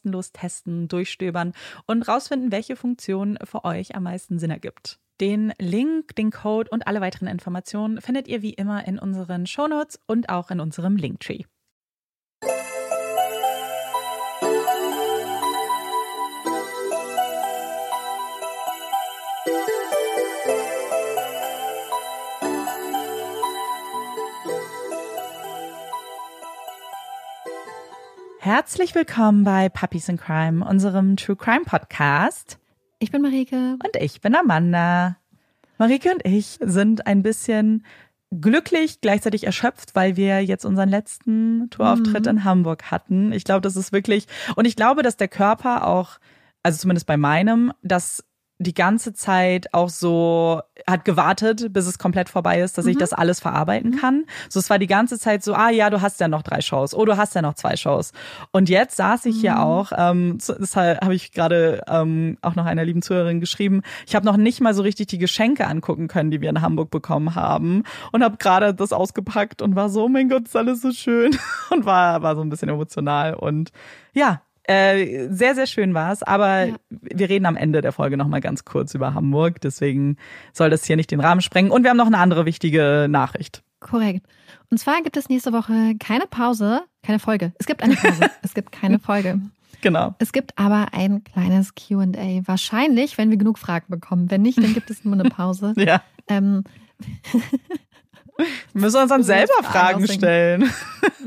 kostenlos testen, durchstöbern und rausfinden, welche Funktion für euch am meisten Sinn ergibt. Den Link, den Code und alle weiteren Informationen findet ihr wie immer in unseren Shownotes und auch in unserem Linktree. Herzlich willkommen bei Puppies in Crime, unserem True Crime Podcast. Ich bin Marike. Und ich bin Amanda. Marike und ich sind ein bisschen glücklich, gleichzeitig erschöpft, weil wir jetzt unseren letzten Tourauftritt mhm. in Hamburg hatten. Ich glaube, das ist wirklich, und ich glaube, dass der Körper auch, also zumindest bei meinem, dass die ganze Zeit auch so hat gewartet, bis es komplett vorbei ist, dass mhm. ich das alles verarbeiten mhm. kann. So, es war die ganze Zeit so, ah ja, du hast ja noch drei Shows, oh, du hast ja noch zwei Shows. Und jetzt saß ich hier mhm. auch, ähm, deshalb habe ich gerade ähm, auch noch einer lieben Zuhörerin geschrieben, ich habe noch nicht mal so richtig die Geschenke angucken können, die wir in Hamburg bekommen haben und habe gerade das ausgepackt und war so, oh mein Gott, ist alles so schön und war, war so ein bisschen emotional und ja, äh, sehr, sehr schön war es, aber ja. wir reden am Ende der Folge nochmal ganz kurz über Hamburg. Deswegen soll das hier nicht den Rahmen sprengen. Und wir haben noch eine andere wichtige Nachricht. Korrekt. Und zwar gibt es nächste Woche keine Pause, keine Folge. Es gibt eine Pause. es gibt keine Folge. Genau. Es gibt aber ein kleines QA. Wahrscheinlich, wenn wir genug Fragen bekommen. Wenn nicht, dann gibt es nur eine Pause. ja. Ähm, Wir müssen uns dann selber Fragen stellen.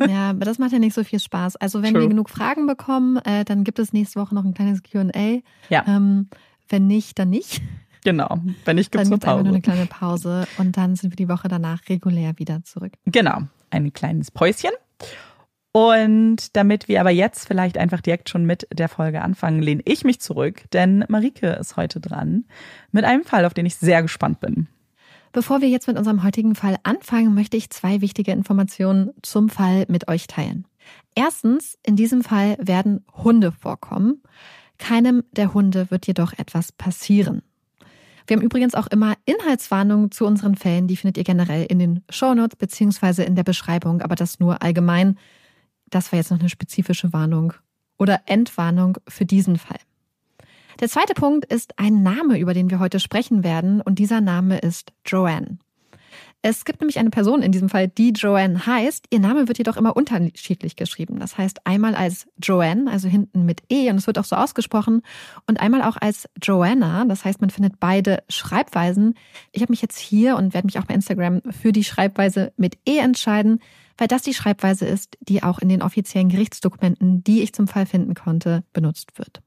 Ja, aber das macht ja nicht so viel Spaß. Also wenn True. wir genug Fragen bekommen, äh, dann gibt es nächste Woche noch ein kleines Q&A. Ja. Ähm, wenn nicht, dann nicht. Genau. Wenn nicht, gibt's Dann eine gibt es einfach nur Pause. eine kleine Pause und dann sind wir die Woche danach regulär wieder zurück. Genau. Ein kleines Päuschen. Und damit wir aber jetzt vielleicht einfach direkt schon mit der Folge anfangen, lehne ich mich zurück, denn Marike ist heute dran mit einem Fall, auf den ich sehr gespannt bin. Bevor wir jetzt mit unserem heutigen Fall anfangen, möchte ich zwei wichtige Informationen zum Fall mit euch teilen. Erstens, in diesem Fall werden Hunde vorkommen. Keinem der Hunde wird jedoch etwas passieren. Wir haben übrigens auch immer Inhaltswarnungen zu unseren Fällen, die findet ihr generell in den Shownotes beziehungsweise in der Beschreibung, aber das nur allgemein. Das war jetzt noch eine spezifische Warnung oder Entwarnung für diesen Fall. Der zweite Punkt ist ein Name, über den wir heute sprechen werden, und dieser Name ist Joanne. Es gibt nämlich eine Person in diesem Fall, die Joanne heißt. Ihr Name wird jedoch immer unterschiedlich geschrieben. Das heißt einmal als Joanne, also hinten mit E, und es wird auch so ausgesprochen, und einmal auch als Joanna. Das heißt, man findet beide Schreibweisen. Ich habe mich jetzt hier und werde mich auch bei Instagram für die Schreibweise mit E entscheiden, weil das die Schreibweise ist, die auch in den offiziellen Gerichtsdokumenten, die ich zum Fall finden konnte, benutzt wird.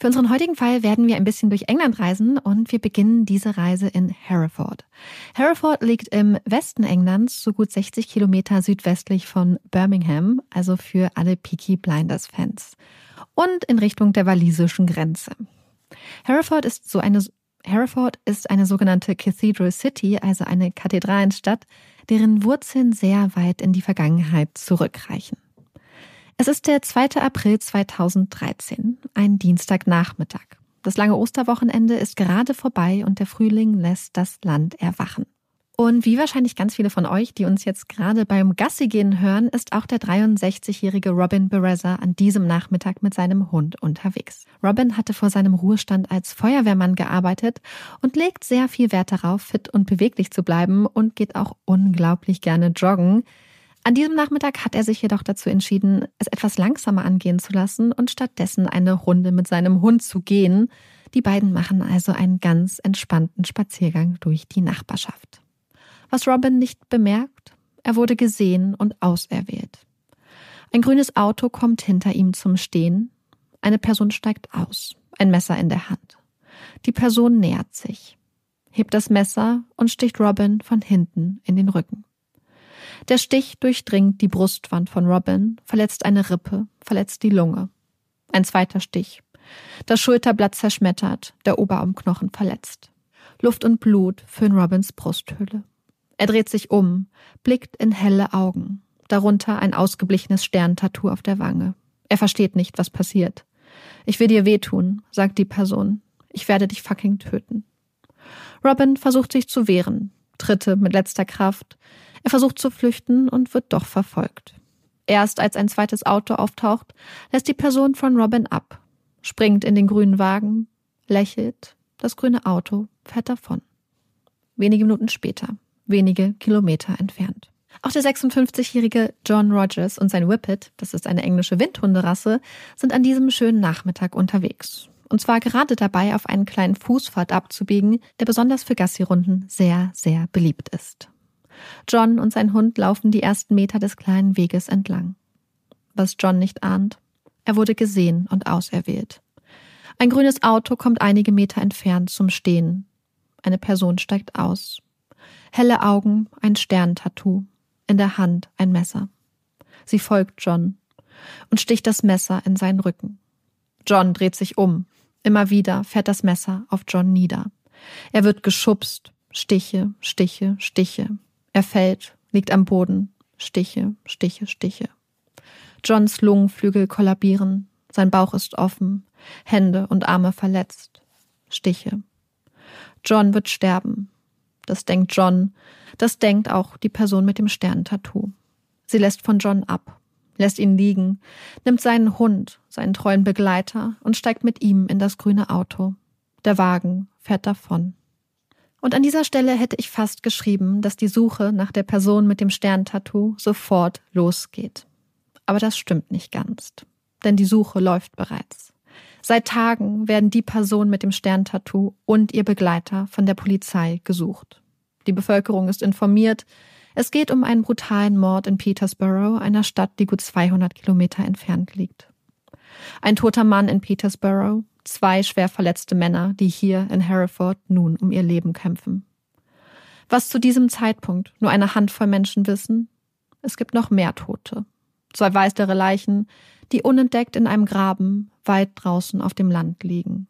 Für unseren heutigen Fall werden wir ein bisschen durch England reisen und wir beginnen diese Reise in Hereford. Hereford liegt im Westen Englands, so gut 60 Kilometer südwestlich von Birmingham, also für alle Peaky Blinders Fans. Und in Richtung der walisischen Grenze. Hereford ist so eine Hereford ist eine sogenannte Cathedral City, also eine Kathedralenstadt, deren Wurzeln sehr weit in die Vergangenheit zurückreichen. Es ist der 2. April 2013, ein Dienstagnachmittag. Das lange Osterwochenende ist gerade vorbei und der Frühling lässt das Land erwachen. Und wie wahrscheinlich ganz viele von euch, die uns jetzt gerade beim Gassi gehen hören, ist auch der 63-jährige Robin Bereza an diesem Nachmittag mit seinem Hund unterwegs. Robin hatte vor seinem Ruhestand als Feuerwehrmann gearbeitet und legt sehr viel Wert darauf, fit und beweglich zu bleiben und geht auch unglaublich gerne joggen. An diesem Nachmittag hat er sich jedoch dazu entschieden, es etwas langsamer angehen zu lassen und stattdessen eine Runde mit seinem Hund zu gehen. Die beiden machen also einen ganz entspannten Spaziergang durch die Nachbarschaft. Was Robin nicht bemerkt, er wurde gesehen und auserwählt. Ein grünes Auto kommt hinter ihm zum Stehen. Eine Person steigt aus, ein Messer in der Hand. Die Person nähert sich, hebt das Messer und sticht Robin von hinten in den Rücken. Der Stich durchdringt die Brustwand von Robin, verletzt eine Rippe, verletzt die Lunge. Ein zweiter Stich. Das Schulterblatt zerschmettert, der Oberarmknochen verletzt. Luft und Blut füllen Robins Brusthöhle. Er dreht sich um, blickt in helle Augen, darunter ein ausgeblichenes Sterntattoo auf der Wange. Er versteht nicht, was passiert. Ich will dir wehtun, sagt die Person. Ich werde dich fucking töten. Robin versucht sich zu wehren, Tritte mit letzter Kraft. Er versucht zu flüchten und wird doch verfolgt. Erst als ein zweites Auto auftaucht, lässt die Person von Robin ab, springt in den grünen Wagen, lächelt, das grüne Auto fährt davon. Wenige Minuten später, wenige Kilometer entfernt. Auch der 56-jährige John Rogers und sein Whippet, das ist eine englische Windhunderasse, sind an diesem schönen Nachmittag unterwegs. Und zwar gerade dabei, auf einen kleinen Fußpfad abzubiegen, der besonders für Gassi-Runden sehr, sehr beliebt ist. John und sein Hund laufen die ersten Meter des kleinen Weges entlang. Was John nicht ahnt, er wurde gesehen und auserwählt. Ein grünes Auto kommt einige Meter entfernt zum Stehen. Eine Person steigt aus. Helle Augen, ein Sterntattoo, in der Hand ein Messer. Sie folgt John und sticht das Messer in seinen Rücken. John dreht sich um. Immer wieder fährt das Messer auf John nieder. Er wird geschubst. Stiche, Stiche, Stiche. Er fällt, liegt am Boden. Stiche, Stiche, Stiche. Johns Lungenflügel kollabieren. Sein Bauch ist offen. Hände und Arme verletzt. Stiche. John wird sterben. Das denkt John. Das denkt auch die Person mit dem Sternentattoo. Sie lässt von John ab, lässt ihn liegen, nimmt seinen Hund, seinen treuen Begleiter und steigt mit ihm in das grüne Auto. Der Wagen fährt davon. Und an dieser Stelle hätte ich fast geschrieben, dass die Suche nach der Person mit dem Sterntattoo sofort losgeht. Aber das stimmt nicht ganz, denn die Suche läuft bereits. Seit Tagen werden die Person mit dem Sterntattoo und ihr Begleiter von der Polizei gesucht. Die Bevölkerung ist informiert. Es geht um einen brutalen Mord in Petersborough, einer Stadt, die gut 200 Kilometer entfernt liegt. Ein toter Mann in Petersborough, zwei schwer verletzte Männer, die hier in Hereford nun um ihr Leben kämpfen. Was zu diesem Zeitpunkt nur eine Handvoll Menschen wissen, es gibt noch mehr Tote. Zwei weitere Leichen, die unentdeckt in einem Graben weit draußen auf dem Land liegen.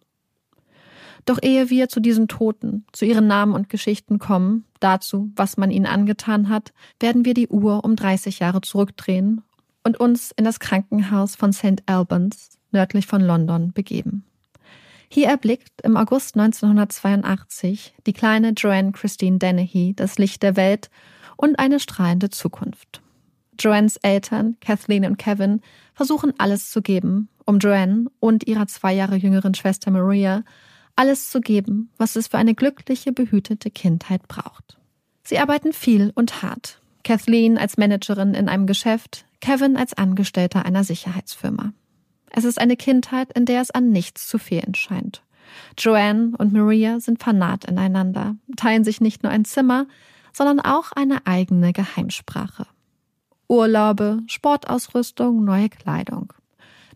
Doch ehe wir zu diesen Toten, zu ihren Namen und Geschichten kommen, dazu, was man ihnen angetan hat, werden wir die Uhr um 30 Jahre zurückdrehen und uns in das Krankenhaus von St. Albans, nördlich von London, begeben. Hier erblickt im August 1982 die kleine Joanne Christine Dennehy das Licht der Welt und eine strahlende Zukunft. Joannes Eltern, Kathleen und Kevin, versuchen alles zu geben, um Joanne und ihrer zwei Jahre jüngeren Schwester Maria alles zu geben, was es für eine glückliche, behütete Kindheit braucht. Sie arbeiten viel und hart. Kathleen als Managerin in einem Geschäft, Kevin als Angestellter einer Sicherheitsfirma. Es ist eine Kindheit, in der es an nichts zu fehlen scheint. Joanne und Maria sind fanat ineinander, teilen sich nicht nur ein Zimmer, sondern auch eine eigene Geheimsprache. Urlaube, Sportausrüstung, neue Kleidung.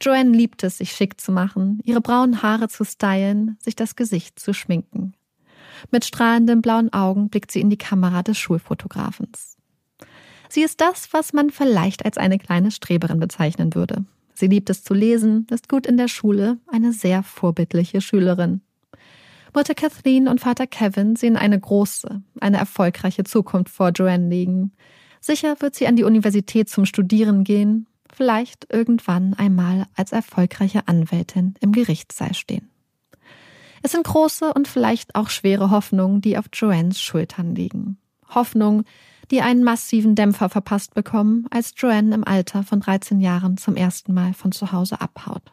Joanne liebt es, sich schick zu machen, ihre braunen Haare zu stylen, sich das Gesicht zu schminken. Mit strahlenden blauen Augen blickt sie in die Kamera des Schulfotografens. Sie ist das, was man vielleicht als eine kleine Streberin bezeichnen würde. Sie liebt es zu lesen, ist gut in der Schule, eine sehr vorbildliche Schülerin. Mutter Kathleen und Vater Kevin sehen eine große, eine erfolgreiche Zukunft vor Joanne liegen. Sicher wird sie an die Universität zum Studieren gehen, vielleicht irgendwann einmal als erfolgreiche Anwältin im Gerichtssaal stehen. Es sind große und vielleicht auch schwere Hoffnungen, die auf Joannes Schultern liegen. Hoffnungen, die einen massiven Dämpfer verpasst bekommen, als Joanne im Alter von 13 Jahren zum ersten Mal von zu Hause abhaut.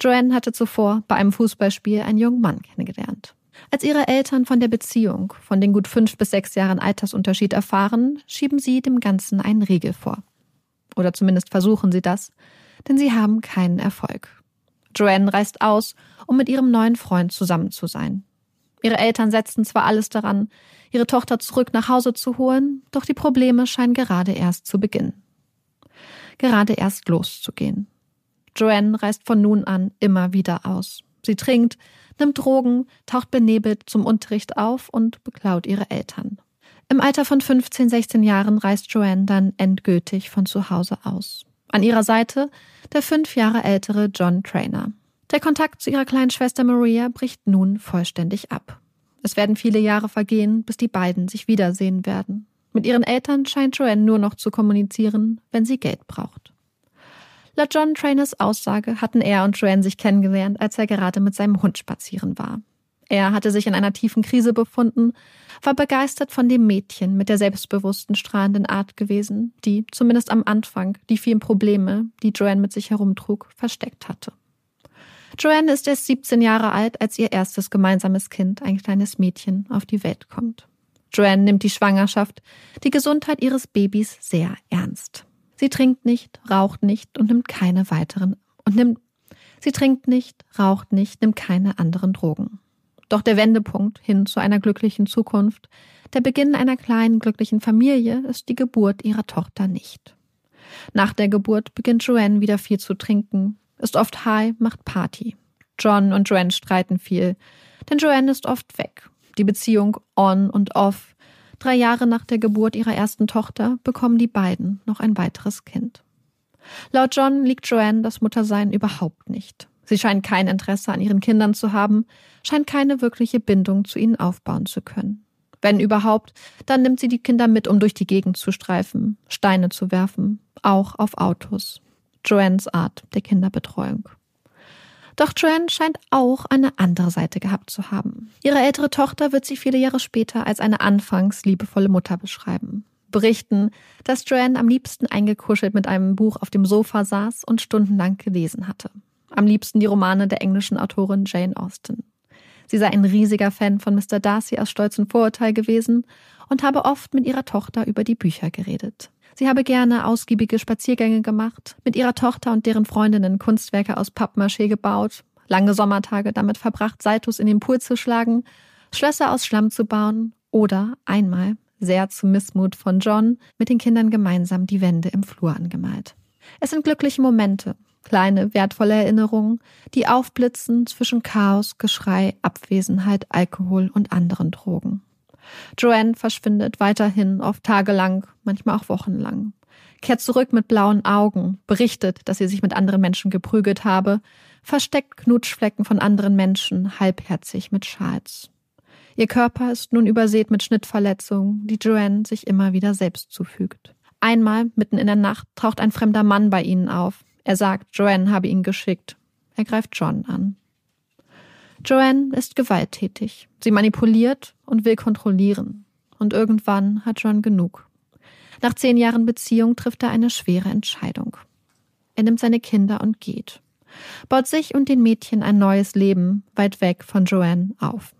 Joanne hatte zuvor bei einem Fußballspiel einen jungen Mann kennengelernt. Als ihre Eltern von der Beziehung, von den gut fünf bis sechs Jahren Altersunterschied erfahren, schieben sie dem Ganzen einen Riegel vor. Oder zumindest versuchen sie das, denn sie haben keinen Erfolg. Joanne reist aus, um mit ihrem neuen Freund zusammen zu sein. Ihre Eltern setzen zwar alles daran, ihre Tochter zurück nach Hause zu holen, doch die Probleme scheinen gerade erst zu beginnen. Gerade erst loszugehen. Joanne reist von nun an immer wieder aus. Sie trinkt, nimmt Drogen, taucht benebelt zum Unterricht auf und beklaut ihre Eltern. Im Alter von 15, 16 Jahren reist Joanne dann endgültig von zu Hause aus. An ihrer Seite der fünf Jahre ältere John Trainer. Der Kontakt zu ihrer kleinen Schwester Maria bricht nun vollständig ab. Es werden viele Jahre vergehen, bis die beiden sich wiedersehen werden. Mit ihren Eltern scheint Joanne nur noch zu kommunizieren, wenn sie Geld braucht. Laut John Trainers Aussage hatten er und Joanne sich kennengelernt, als er gerade mit seinem Hund spazieren war. Er hatte sich in einer tiefen Krise befunden, war begeistert von dem Mädchen mit der selbstbewussten, strahlenden Art gewesen, die, zumindest am Anfang, die vielen Probleme, die Joanne mit sich herumtrug, versteckt hatte. Joanne ist erst 17 Jahre alt, als ihr erstes gemeinsames Kind, ein kleines Mädchen, auf die Welt kommt. Joanne nimmt die Schwangerschaft, die Gesundheit ihres Babys sehr ernst. Sie trinkt nicht, raucht nicht und nimmt keine weiteren und nimmt Sie trinkt nicht, raucht nicht, nimmt keine anderen Drogen. Doch der Wendepunkt hin zu einer glücklichen Zukunft, der Beginn einer kleinen glücklichen Familie ist die Geburt ihrer Tochter nicht. Nach der Geburt beginnt Joanne wieder viel zu trinken, ist oft high, macht Party. John und Joanne streiten viel, denn Joanne ist oft weg. Die Beziehung on und off. Drei Jahre nach der Geburt ihrer ersten Tochter bekommen die beiden noch ein weiteres Kind. Laut John liegt Joanne das Muttersein überhaupt nicht. Sie scheint kein Interesse an ihren Kindern zu haben, scheint keine wirkliche Bindung zu ihnen aufbauen zu können. Wenn überhaupt, dann nimmt sie die Kinder mit, um durch die Gegend zu streifen, Steine zu werfen, auch auf Autos. Joannes Art der Kinderbetreuung. Doch Joanne scheint auch eine andere Seite gehabt zu haben. Ihre ältere Tochter wird sie viele Jahre später als eine anfangs liebevolle Mutter beschreiben. Berichten, dass Joanne am liebsten eingekuschelt mit einem Buch auf dem Sofa saß und stundenlang gelesen hatte. Am liebsten die Romane der englischen Autorin Jane Austen. Sie sei ein riesiger Fan von Mr. Darcy aus Stolz und Vorurteil gewesen und habe oft mit ihrer Tochter über die Bücher geredet. Sie habe gerne ausgiebige Spaziergänge gemacht, mit ihrer Tochter und deren Freundinnen Kunstwerke aus Pappmaché gebaut, lange Sommertage damit verbracht, Saitus in den Pool zu schlagen, Schlösser aus Schlamm zu bauen Oder einmal, sehr zum Missmut von John, mit den Kindern gemeinsam die Wände im Flur angemalt. Es sind glückliche Momente, kleine, wertvolle Erinnerungen, die aufblitzen zwischen Chaos, Geschrei, Abwesenheit, Alkohol und anderen Drogen. Joanne verschwindet weiterhin oft tagelang, manchmal auch wochenlang. Kehrt zurück mit blauen Augen, berichtet, dass sie sich mit anderen Menschen geprügelt habe, versteckt Knutschflecken von anderen Menschen halbherzig mit Schals. Ihr Körper ist nun übersät mit Schnittverletzungen, die Joanne sich immer wieder selbst zufügt. Einmal, mitten in der Nacht, taucht ein fremder Mann bei ihnen auf. Er sagt, Joanne habe ihn geschickt. Er greift John an. Joanne ist gewalttätig. Sie manipuliert und will kontrollieren. Und irgendwann hat John genug. Nach zehn Jahren Beziehung trifft er eine schwere Entscheidung. Er nimmt seine Kinder und geht. Baut sich und den Mädchen ein neues Leben weit weg von Joanne auf.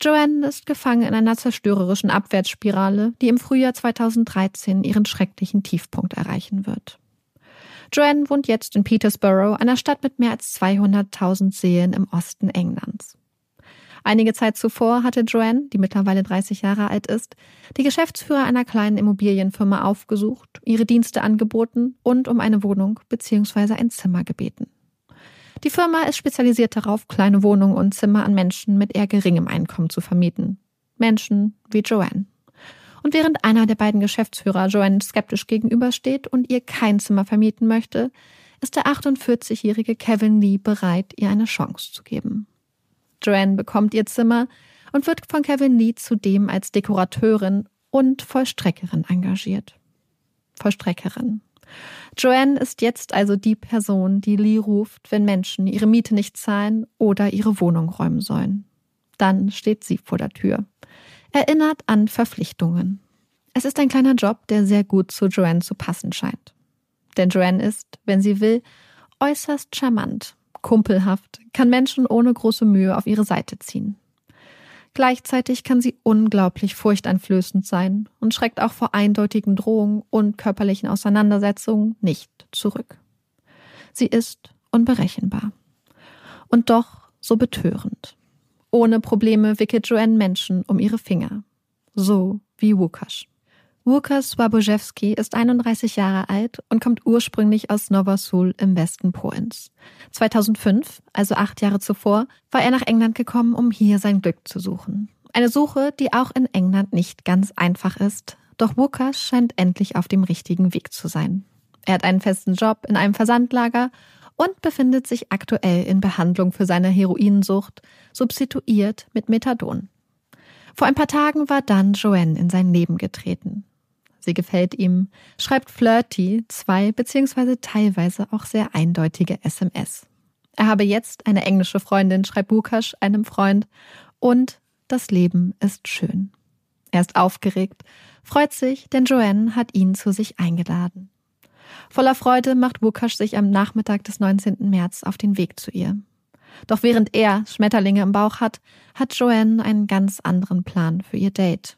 Joanne ist gefangen in einer zerstörerischen Abwärtsspirale, die im Frühjahr 2013 ihren schrecklichen Tiefpunkt erreichen wird. Joanne wohnt jetzt in Petersborough, einer Stadt mit mehr als 200.000 Seelen im Osten Englands. Einige Zeit zuvor hatte Joanne, die mittlerweile 30 Jahre alt ist, die Geschäftsführer einer kleinen Immobilienfirma aufgesucht, ihre Dienste angeboten und um eine Wohnung bzw. ein Zimmer gebeten. Die Firma ist spezialisiert darauf, kleine Wohnungen und Zimmer an Menschen mit eher geringem Einkommen zu vermieten. Menschen wie Joanne. Und während einer der beiden Geschäftsführer Joanne skeptisch gegenübersteht und ihr kein Zimmer vermieten möchte, ist der 48-jährige Kevin Lee bereit, ihr eine Chance zu geben. Joanne bekommt ihr Zimmer und wird von Kevin Lee zudem als Dekorateurin und Vollstreckerin engagiert. Vollstreckerin. Joanne ist jetzt also die Person, die Lee ruft, wenn Menschen ihre Miete nicht zahlen oder ihre Wohnung räumen sollen. Dann steht sie vor der Tür. Erinnert an Verpflichtungen. Es ist ein kleiner Job, der sehr gut zu Joanne zu passen scheint. Denn Joanne ist, wenn sie will, äußerst charmant, kumpelhaft, kann Menschen ohne große Mühe auf ihre Seite ziehen. Gleichzeitig kann sie unglaublich furchteinflößend sein und schreckt auch vor eindeutigen Drohungen und körperlichen Auseinandersetzungen nicht zurück. Sie ist unberechenbar. Und doch so betörend. Ohne Probleme wickelt Joanne Menschen um ihre Finger. So wie Łukasz. Łukasz Swabojewski ist 31 Jahre alt und kommt ursprünglich aus Nova Sul im Westen Polens. 2005, also acht Jahre zuvor, war er nach England gekommen, um hier sein Glück zu suchen. Eine Suche, die auch in England nicht ganz einfach ist. Doch Łukasz scheint endlich auf dem richtigen Weg zu sein. Er hat einen festen Job in einem Versandlager und befindet sich aktuell in Behandlung für seine Heroinsucht, substituiert mit Methadon. Vor ein paar Tagen war dann Joanne in sein Leben getreten. Sie gefällt ihm, schreibt flirty zwei beziehungsweise teilweise auch sehr eindeutige SMS. Er habe jetzt eine englische Freundin, schreibt Bukasch einem Freund, und das Leben ist schön. Er ist aufgeregt, freut sich, denn Joanne hat ihn zu sich eingeladen. Voller Freude macht Bukasch sich am Nachmittag des 19. März auf den Weg zu ihr. Doch während er Schmetterlinge im Bauch hat, hat Joanne einen ganz anderen Plan für ihr Date.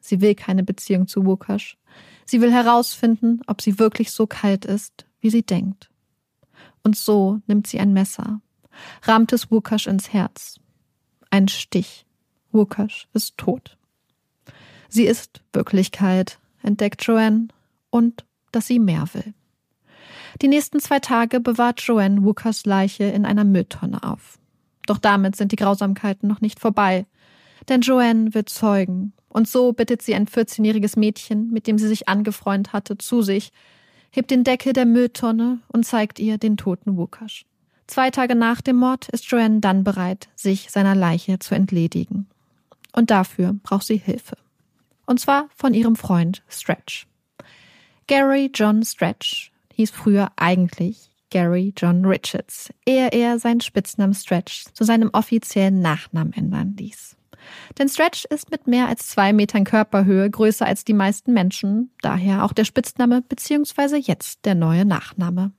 Sie will keine Beziehung zu Wukash. Sie will herausfinden, ob sie wirklich so kalt ist, wie sie denkt. Und so nimmt sie ein Messer, rammt es Wukash ins Herz. Ein Stich. Wukash ist tot. Sie ist Wirklichkeit, entdeckt Joanne, und dass sie mehr will. Die nächsten zwei Tage bewahrt Joanne Wukas Leiche in einer Mülltonne auf. Doch damit sind die Grausamkeiten noch nicht vorbei. Denn Joanne wird zeugen und so bittet sie ein 14-jähriges Mädchen, mit dem sie sich angefreundet hatte, zu sich, hebt den Deckel der Mülltonne und zeigt ihr den toten Wukasch. Zwei Tage nach dem Mord ist Joanne dann bereit, sich seiner Leiche zu entledigen. Und dafür braucht sie Hilfe. Und zwar von ihrem Freund Stretch. Gary John Stretch hieß früher eigentlich Gary John Richards, ehe er seinen Spitznamen Stretch zu seinem offiziellen Nachnamen ändern ließ. Denn Stretch ist mit mehr als zwei Metern Körperhöhe größer als die meisten Menschen, daher auch der Spitzname bzw. jetzt der neue Nachname.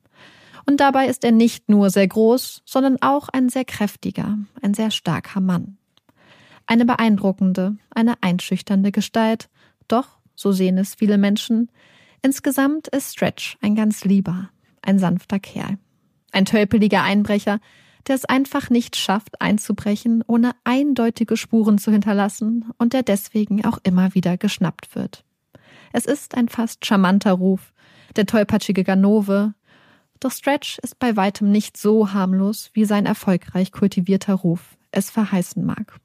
Und dabei ist er nicht nur sehr groß, sondern auch ein sehr kräftiger, ein sehr starker Mann. Eine beeindruckende, eine einschüchternde Gestalt, doch, so sehen es viele Menschen, insgesamt ist Stretch ein ganz lieber, ein sanfter Kerl. Ein tölpeliger Einbrecher, der es einfach nicht schafft, einzubrechen, ohne eindeutige Spuren zu hinterlassen und der deswegen auch immer wieder geschnappt wird. Es ist ein fast charmanter Ruf, der tollpatschige Ganove, doch Stretch ist bei weitem nicht so harmlos, wie sein erfolgreich kultivierter Ruf es verheißen mag.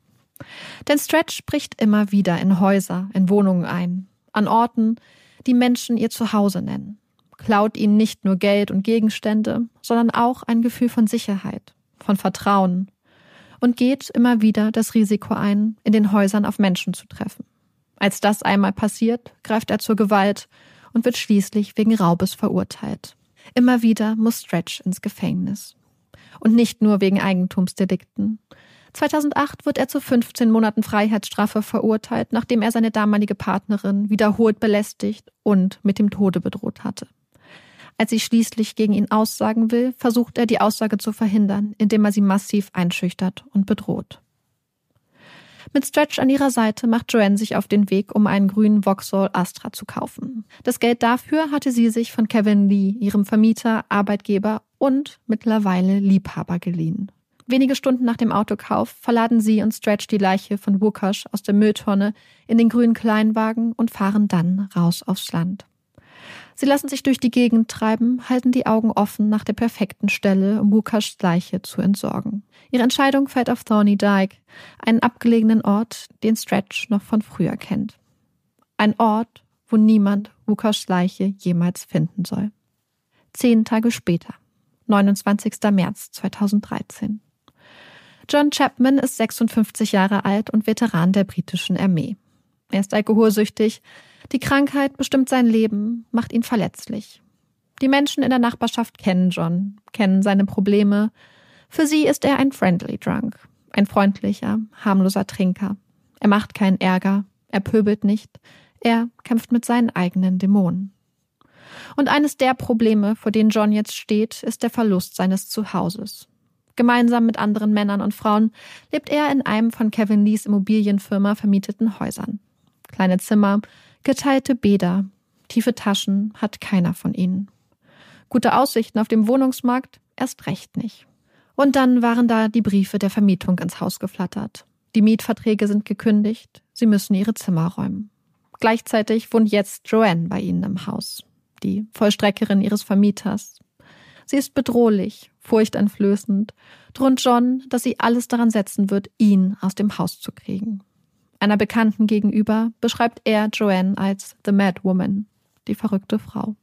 Denn Stretch bricht immer wieder in Häuser, in Wohnungen ein, an Orten, die Menschen ihr Zuhause nennen, klaut ihnen nicht nur Geld und Gegenstände, sondern auch ein Gefühl von Sicherheit, von Vertrauen und geht immer wieder das Risiko ein, in den Häusern auf Menschen zu treffen. Als das einmal passiert, greift er zur Gewalt und wird schließlich wegen Raubes verurteilt. Immer wieder muss Stretch ins Gefängnis. Und nicht nur wegen Eigentumsdelikten. 2008 wird er zu 15 Monaten Freiheitsstrafe verurteilt, nachdem er seine damalige Partnerin wiederholt belästigt und mit dem Tode bedroht hatte. Als sie schließlich gegen ihn aussagen will, versucht er die Aussage zu verhindern, indem er sie massiv einschüchtert und bedroht. Mit Stretch an ihrer Seite macht Joanne sich auf den Weg, um einen grünen Vauxhall Astra zu kaufen. Das Geld dafür hatte sie sich von Kevin Lee, ihrem Vermieter, Arbeitgeber und mittlerweile Liebhaber geliehen. Wenige Stunden nach dem Autokauf verladen sie und Stretch die Leiche von Wukash aus der Mülltonne in den grünen Kleinwagen und fahren dann raus aufs Land. Sie lassen sich durch die Gegend treiben, halten die Augen offen nach der perfekten Stelle, um Wukashs Leiche zu entsorgen. Ihre Entscheidung fällt auf Thorny Dyke, einen abgelegenen Ort, den Stretch noch von früher kennt. Ein Ort, wo niemand Wukashs Leiche jemals finden soll. Zehn Tage später, 29. März 2013. John Chapman ist 56 Jahre alt und Veteran der britischen Armee. Er ist alkoholsüchtig, die Krankheit bestimmt sein Leben, macht ihn verletzlich. Die Menschen in der Nachbarschaft kennen John, kennen seine Probleme. Für sie ist er ein friendly drunk, ein freundlicher, harmloser Trinker. Er macht keinen Ärger, er pöbelt nicht, er kämpft mit seinen eigenen Dämonen. Und eines der Probleme, vor denen John jetzt steht, ist der Verlust seines Zuhauses. Gemeinsam mit anderen Männern und Frauen lebt er in einem von Kevin Lees Immobilienfirma vermieteten Häusern. Kleine Zimmer, Geteilte Bäder, tiefe Taschen hat keiner von ihnen. Gute Aussichten auf dem Wohnungsmarkt erst recht nicht. Und dann waren da die Briefe der Vermietung ins Haus geflattert. Die Mietverträge sind gekündigt, sie müssen ihre Zimmer räumen. Gleichzeitig wohnt jetzt Joanne bei ihnen im Haus, die Vollstreckerin ihres Vermieters. Sie ist bedrohlich, furchteinflößend, droht John, dass sie alles daran setzen wird, ihn aus dem Haus zu kriegen. Einer Bekannten gegenüber beschreibt er Joanne als The Mad Woman, die verrückte Frau.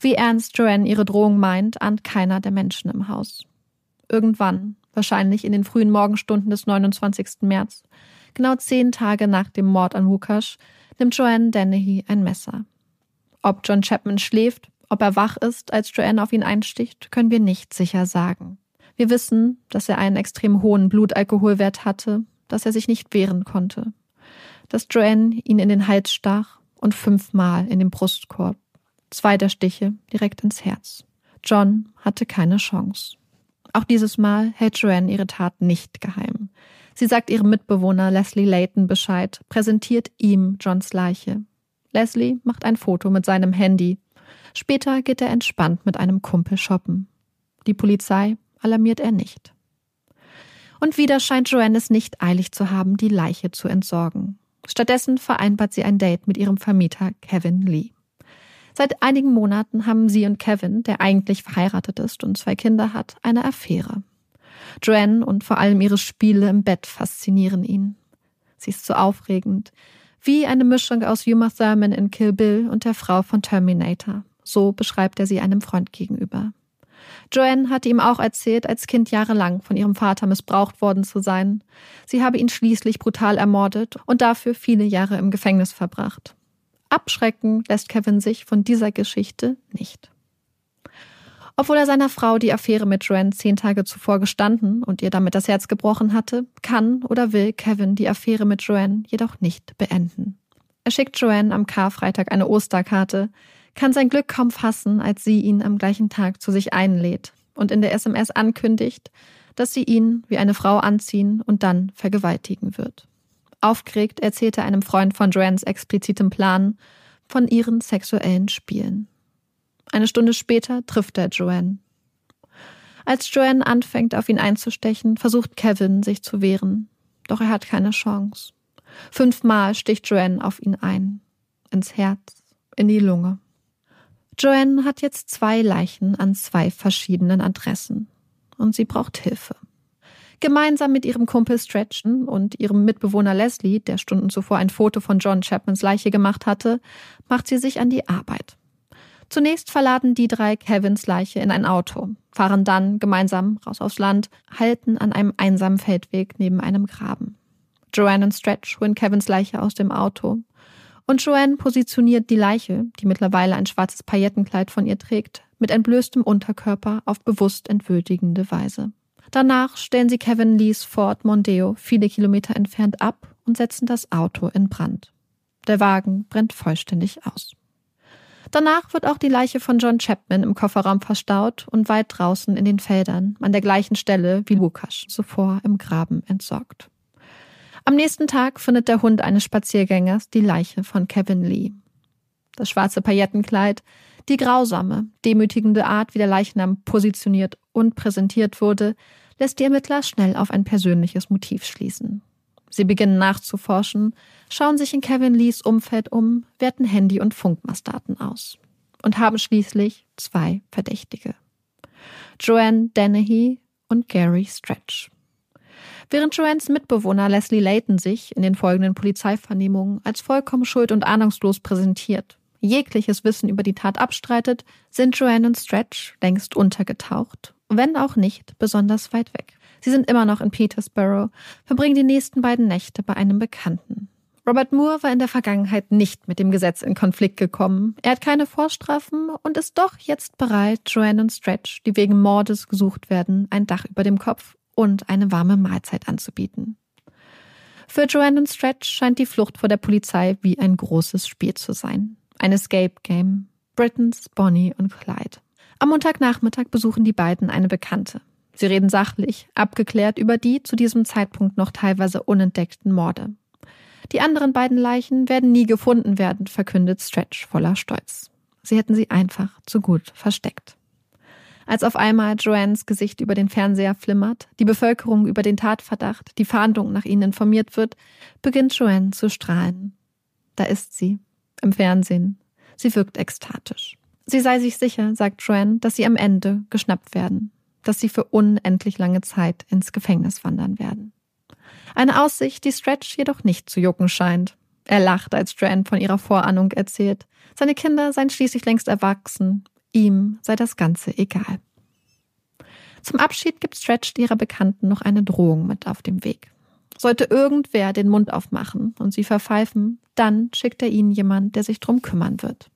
Wie ernst Joanne ihre Drohung meint, ahnt keiner der Menschen im Haus. Irgendwann, wahrscheinlich in den frühen Morgenstunden des 29. März, genau zehn Tage nach dem Mord an Wukash, nimmt Joanne Dennehy ein Messer. Ob John Chapman schläft, ob er wach ist, als Joanne auf ihn einsticht, können wir nicht sicher sagen. Wir wissen, dass er einen extrem hohen Blutalkoholwert hatte dass er sich nicht wehren konnte, dass Joanne ihn in den Hals stach und fünfmal in den Brustkorb, zwei der Stiche direkt ins Herz. John hatte keine Chance. Auch dieses Mal hält Joanne ihre Tat nicht geheim. Sie sagt ihrem Mitbewohner Leslie Layton Bescheid, präsentiert ihm Johns Leiche. Leslie macht ein Foto mit seinem Handy. Später geht er entspannt mit einem Kumpel shoppen. Die Polizei alarmiert er nicht. Und wieder scheint Joanne es nicht eilig zu haben, die Leiche zu entsorgen. Stattdessen vereinbart sie ein Date mit ihrem Vermieter Kevin Lee. Seit einigen Monaten haben sie und Kevin, der eigentlich verheiratet ist und zwei Kinder hat, eine Affäre. Joanne und vor allem ihre Spiele im Bett faszinieren ihn. Sie ist so aufregend, wie eine Mischung aus Uma Thurman in Kill Bill und der Frau von Terminator. So beschreibt er sie einem Freund gegenüber. Joanne hatte ihm auch erzählt, als Kind jahrelang von ihrem Vater missbraucht worden zu sein. Sie habe ihn schließlich brutal ermordet und dafür viele Jahre im Gefängnis verbracht. Abschrecken lässt Kevin sich von dieser Geschichte nicht. Obwohl er seiner Frau die Affäre mit Joanne zehn Tage zuvor gestanden und ihr damit das Herz gebrochen hatte, kann oder will Kevin die Affäre mit Joanne jedoch nicht beenden. Er schickt Joanne am Karfreitag eine Osterkarte, kann sein Glück kaum fassen, als sie ihn am gleichen Tag zu sich einlädt und in der SMS ankündigt, dass sie ihn wie eine Frau anziehen und dann vergewaltigen wird. Aufgeregt erzählt er einem Freund von Joannes explizitem Plan von ihren sexuellen Spielen. Eine Stunde später trifft er Joanne. Als Joanne anfängt, auf ihn einzustechen, versucht Kevin, sich zu wehren. Doch er hat keine Chance. Fünfmal sticht Joanne auf ihn ein. Ins Herz, in die Lunge. Joanne hat jetzt zwei Leichen an zwei verschiedenen Adressen. Und sie braucht Hilfe. Gemeinsam mit ihrem Kumpel Stretchen und ihrem Mitbewohner Leslie, der Stunden zuvor ein Foto von John Chapmans Leiche gemacht hatte, macht sie sich an die Arbeit. Zunächst verladen die drei Kevins Leiche in ein Auto, fahren dann gemeinsam raus aufs Land, halten an einem einsamen Feldweg neben einem Graben. Joanne und Stretch holen Kevins Leiche aus dem Auto. Und Joanne positioniert die Leiche, die mittlerweile ein schwarzes Paillettenkleid von ihr trägt, mit entblößtem Unterkörper auf bewusst entwürdigende Weise. Danach stellen sie Kevin Lees Ford Mondeo viele Kilometer entfernt ab und setzen das Auto in Brand. Der Wagen brennt vollständig aus. Danach wird auch die Leiche von John Chapman im Kofferraum verstaut und weit draußen in den Feldern, an der gleichen Stelle wie Lukas zuvor im Graben entsorgt. Am nächsten Tag findet der Hund eines Spaziergängers die Leiche von Kevin Lee. Das schwarze Paillettenkleid, die grausame, demütigende Art, wie der Leichnam positioniert und präsentiert wurde, lässt die Ermittler schnell auf ein persönliches Motiv schließen. Sie beginnen nachzuforschen, schauen sich in Kevin Lees Umfeld um, werten Handy- und Funkmastdaten aus und haben schließlich zwei Verdächtige. Joanne Dennehy und Gary Stretch. Während Joannes Mitbewohner Leslie Layton sich in den folgenden Polizeivernehmungen als vollkommen schuld und ahnungslos präsentiert, jegliches Wissen über die Tat abstreitet, sind Joanne und Stretch längst untergetaucht, wenn auch nicht besonders weit weg. Sie sind immer noch in Petersboro, verbringen die nächsten beiden Nächte bei einem Bekannten. Robert Moore war in der Vergangenheit nicht mit dem Gesetz in Konflikt gekommen. Er hat keine Vorstrafen und ist doch jetzt bereit, Joanne und Stretch, die wegen Mordes gesucht werden, ein Dach über dem Kopf und eine warme Mahlzeit anzubieten. Für Joanne und Stretch scheint die Flucht vor der Polizei wie ein großes Spiel zu sein. Ein Escape Game. Britons, Bonnie und Clyde. Am Montagnachmittag besuchen die beiden eine Bekannte. Sie reden sachlich, abgeklärt über die zu diesem Zeitpunkt noch teilweise unentdeckten Morde. Die anderen beiden Leichen werden nie gefunden werden, verkündet Stretch voller Stolz. Sie hätten sie einfach zu gut versteckt. Als auf einmal Joannes Gesicht über den Fernseher flimmert, die Bevölkerung über den Tatverdacht, die Fahndung nach ihnen informiert wird, beginnt Joanne zu strahlen. Da ist sie, im Fernsehen. Sie wirkt ekstatisch. Sie sei sich sicher, sagt Joanne, dass sie am Ende geschnappt werden, dass sie für unendlich lange Zeit ins Gefängnis wandern werden. Eine Aussicht, die Stretch jedoch nicht zu jucken scheint. Er lacht, als Joanne von ihrer Vorahnung erzählt. Seine Kinder seien schließlich längst erwachsen. Ihm sei das Ganze egal. Zum Abschied gibt Stretch ihrer Bekannten noch eine Drohung mit auf dem Weg. Sollte irgendwer den Mund aufmachen und sie verpfeifen, dann schickt er ihnen jemand, der sich drum kümmern wird.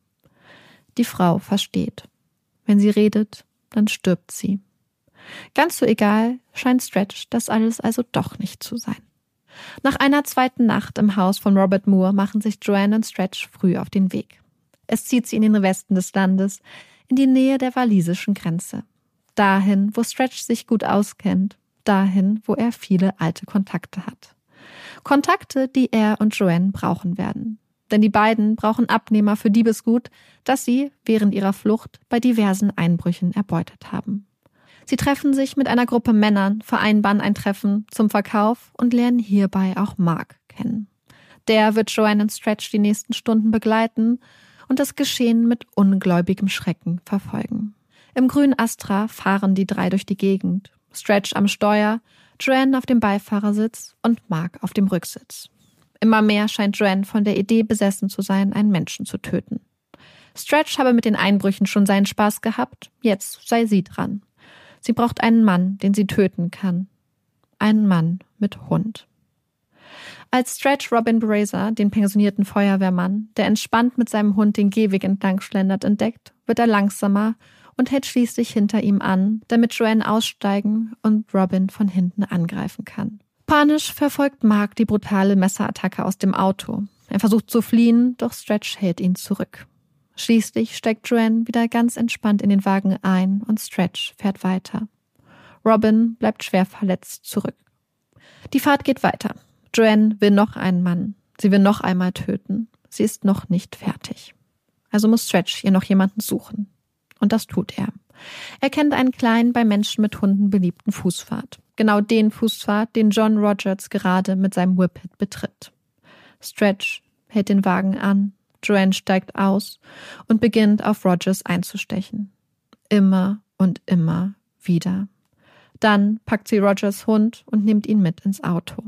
Die Frau versteht. Wenn sie redet, dann stirbt sie. Ganz so egal scheint Stretch das alles also doch nicht zu sein. Nach einer zweiten Nacht im Haus von Robert Moore machen sich Joanne und Stretch früh auf den Weg. Es zieht sie in den Westen des Landes, in die Nähe der walisischen Grenze. Dahin, wo Stretch sich gut auskennt, dahin, wo er viele alte Kontakte hat. Kontakte, die er und Joanne brauchen werden. Denn die beiden brauchen Abnehmer für Diebesgut, das sie während ihrer Flucht bei diversen Einbrüchen erbeutet haben. Sie treffen sich mit einer Gruppe Männern, vereinbaren ein Treffen zum Verkauf und lernen hierbei auch Mark kennen. Der wird Joanne und Stretch die nächsten Stunden begleiten und das Geschehen mit ungläubigem Schrecken verfolgen. Im grünen Astra fahren die drei durch die Gegend. Stretch am Steuer, Joanne auf dem Beifahrersitz und Mark auf dem Rücksitz. Immer mehr scheint Joanne von der Idee besessen zu sein, einen Menschen zu töten. Stretch habe mit den Einbrüchen schon seinen Spaß gehabt, jetzt sei sie dran. Sie braucht einen Mann, den sie töten kann. Einen Mann mit Hund. Als Stretch Robin Brazer, den pensionierten Feuerwehrmann, der entspannt mit seinem Hund den Gehweg entlang schlendert, entdeckt, wird er langsamer und hält schließlich hinter ihm an, damit Joanne aussteigen und Robin von hinten angreifen kann. Panisch verfolgt Mark die brutale Messerattacke aus dem Auto. Er versucht zu fliehen, doch Stretch hält ihn zurück. Schließlich steigt Joanne wieder ganz entspannt in den Wagen ein und Stretch fährt weiter. Robin bleibt schwer verletzt zurück. Die Fahrt geht weiter. Joanne will noch einen Mann. Sie will noch einmal töten. Sie ist noch nicht fertig. Also muss Stretch ihr noch jemanden suchen. Und das tut er. Er kennt einen kleinen, bei Menschen mit Hunden beliebten Fußpfad. Genau den Fußpfad, den John Rogers gerade mit seinem Whippet betritt. Stretch hält den Wagen an, Joanne steigt aus und beginnt auf Rogers einzustechen. Immer und immer wieder. Dann packt sie Rogers Hund und nimmt ihn mit ins Auto.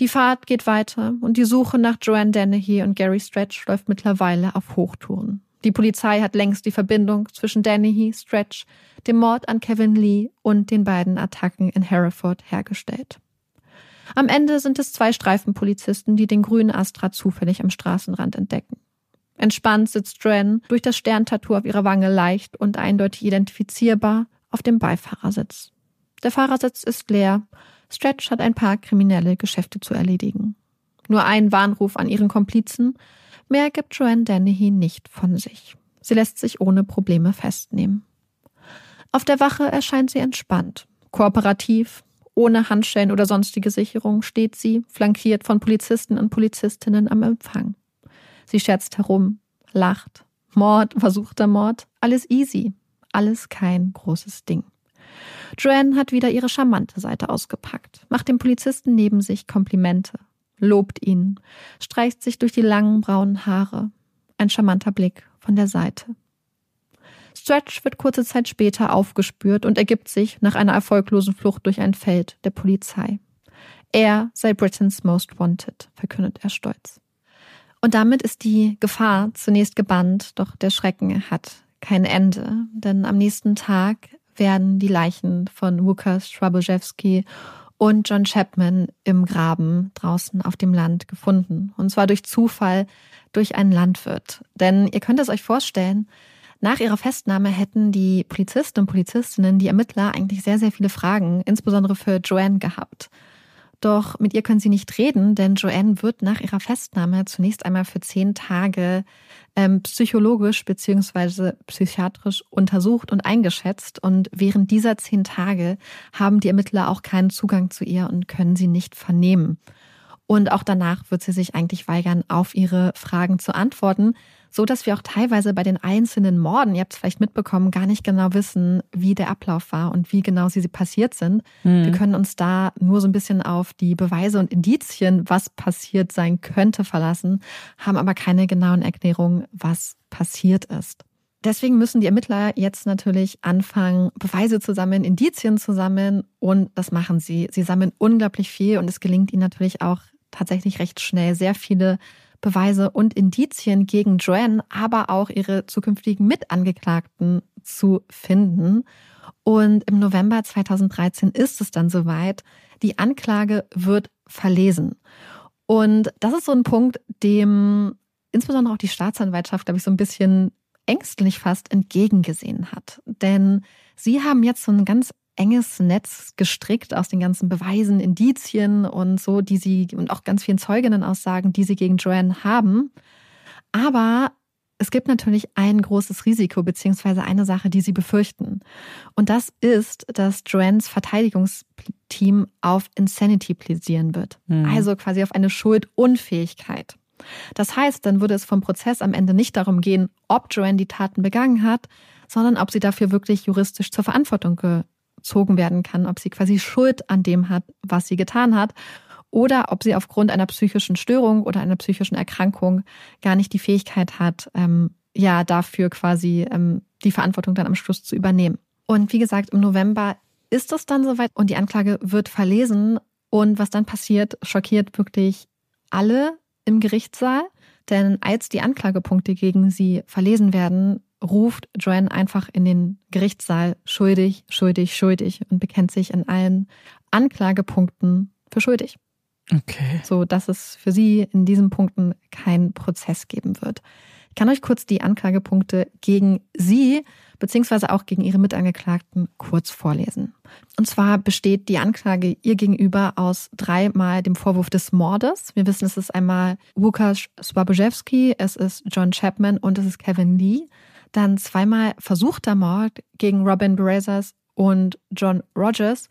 Die Fahrt geht weiter und die Suche nach Joanne Dennehy und Gary Stretch läuft mittlerweile auf Hochtouren. Die Polizei hat längst die Verbindung zwischen Dennehy, Stretch, dem Mord an Kevin Lee und den beiden Attacken in Hereford hergestellt. Am Ende sind es zwei Streifenpolizisten, die den grünen Astra zufällig am Straßenrand entdecken. Entspannt sitzt Joanne durch das Sterntattoo auf ihrer Wange leicht und eindeutig identifizierbar auf dem Beifahrersitz. Der Fahrersitz ist leer. Stretch hat ein paar kriminelle Geschäfte zu erledigen. Nur ein Warnruf an ihren Komplizen. Mehr gibt Joanne Dennehy nicht von sich. Sie lässt sich ohne Probleme festnehmen. Auf der Wache erscheint sie entspannt, kooperativ, ohne Handschellen oder sonstige Sicherung steht sie, flankiert von Polizisten und Polizistinnen am Empfang. Sie scherzt herum, lacht. Mord, versuchter Mord, alles easy, alles kein großes Ding. Joanne hat wieder ihre charmante Seite ausgepackt, macht dem Polizisten neben sich Komplimente, lobt ihn, streicht sich durch die langen braunen Haare. Ein charmanter Blick von der Seite. Stretch wird kurze Zeit später aufgespürt und ergibt sich nach einer erfolglosen Flucht durch ein Feld der Polizei. Er sei Britain's Most Wanted, verkündet er stolz. Und damit ist die Gefahr zunächst gebannt, doch der Schrecken hat kein Ende, denn am nächsten Tag werden die Leichen von Łukasz Schwabojewski und John Chapman im Graben draußen auf dem Land gefunden. Und zwar durch Zufall durch einen Landwirt. Denn ihr könnt es euch vorstellen, nach ihrer Festnahme hätten die Polizisten und Polizistinnen, die Ermittler, eigentlich sehr, sehr viele Fragen, insbesondere für Joanne gehabt. Doch mit ihr können sie nicht reden, denn Joanne wird nach ihrer Festnahme zunächst einmal für zehn Tage ähm, psychologisch beziehungsweise psychiatrisch untersucht und eingeschätzt. Und während dieser zehn Tage haben die Ermittler auch keinen Zugang zu ihr und können sie nicht vernehmen. Und auch danach wird sie sich eigentlich weigern, auf ihre Fragen zu antworten so dass wir auch teilweise bei den einzelnen Morden, ihr habt es vielleicht mitbekommen, gar nicht genau wissen, wie der Ablauf war und wie genau sie passiert sind. Mhm. Wir können uns da nur so ein bisschen auf die Beweise und Indizien, was passiert sein könnte, verlassen, haben aber keine genauen Erklärungen, was passiert ist. Deswegen müssen die Ermittler jetzt natürlich anfangen, Beweise zu sammeln, Indizien zu sammeln und das machen sie. Sie sammeln unglaublich viel und es gelingt ihnen natürlich auch tatsächlich recht schnell, sehr viele Beweise und Indizien gegen Joanne, aber auch ihre zukünftigen Mitangeklagten zu finden. Und im November 2013 ist es dann soweit. Die Anklage wird verlesen. Und das ist so ein Punkt, dem insbesondere auch die Staatsanwaltschaft, glaube ich, so ein bisschen ängstlich fast entgegengesehen hat. Denn sie haben jetzt so ein ganz enges Netz gestrickt aus den ganzen Beweisen, Indizien und so, die sie und auch ganz vielen Zeuginnenaussagen, die sie gegen Joanne haben. Aber es gibt natürlich ein großes Risiko, beziehungsweise eine Sache, die sie befürchten. Und das ist, dass Joannes Verteidigungsteam auf Insanity plädieren wird. Mhm. Also quasi auf eine Schuldunfähigkeit. Das heißt, dann würde es vom Prozess am Ende nicht darum gehen, ob Joanne die Taten begangen hat, sondern ob sie dafür wirklich juristisch zur Verantwortung gezogen werden kann, ob sie quasi Schuld an dem hat, was sie getan hat, oder ob sie aufgrund einer psychischen Störung oder einer psychischen Erkrankung gar nicht die Fähigkeit hat, ähm, ja, dafür quasi ähm, die Verantwortung dann am Schluss zu übernehmen. Und wie gesagt, im November ist es dann soweit und die Anklage wird verlesen. Und was dann passiert, schockiert wirklich alle im Gerichtssaal. Denn als die Anklagepunkte gegen sie verlesen werden, ruft Joanne einfach in den Gerichtssaal schuldig, schuldig, schuldig und bekennt sich in allen Anklagepunkten für schuldig. Okay. So dass es für sie in diesen Punkten keinen Prozess geben wird. Ich kann euch kurz die Anklagepunkte gegen sie beziehungsweise auch gegen ihre Mitangeklagten kurz vorlesen. Und zwar besteht die Anklage ihr gegenüber aus dreimal dem Vorwurf des Mordes. Wir wissen, es ist einmal Łukasz Swabojewski, es ist John Chapman und es ist Kevin Lee. Dann zweimal versuchter Mord gegen Robin Brazers und John Rogers.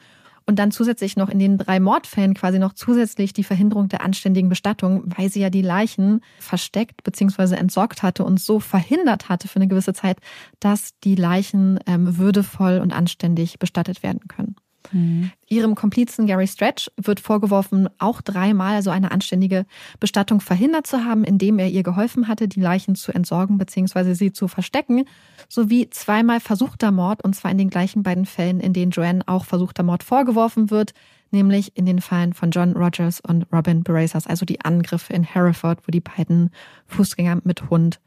Und dann zusätzlich noch in den drei Mordfällen quasi noch zusätzlich die Verhinderung der anständigen Bestattung, weil sie ja die Leichen versteckt bzw. entsorgt hatte und so verhindert hatte für eine gewisse Zeit, dass die Leichen ähm, würdevoll und anständig bestattet werden können. Mhm. Ihrem Komplizen Gary Stretch wird vorgeworfen, auch dreimal so eine anständige Bestattung verhindert zu haben, indem er ihr geholfen hatte, die Leichen zu entsorgen bzw. sie zu verstecken, sowie zweimal versuchter Mord, und zwar in den gleichen beiden Fällen, in denen Joanne auch versuchter Mord vorgeworfen wird, nämlich in den Fällen von John Rogers und Robin Berazers, also die Angriffe in Hereford, wo die beiden Fußgänger mit Hund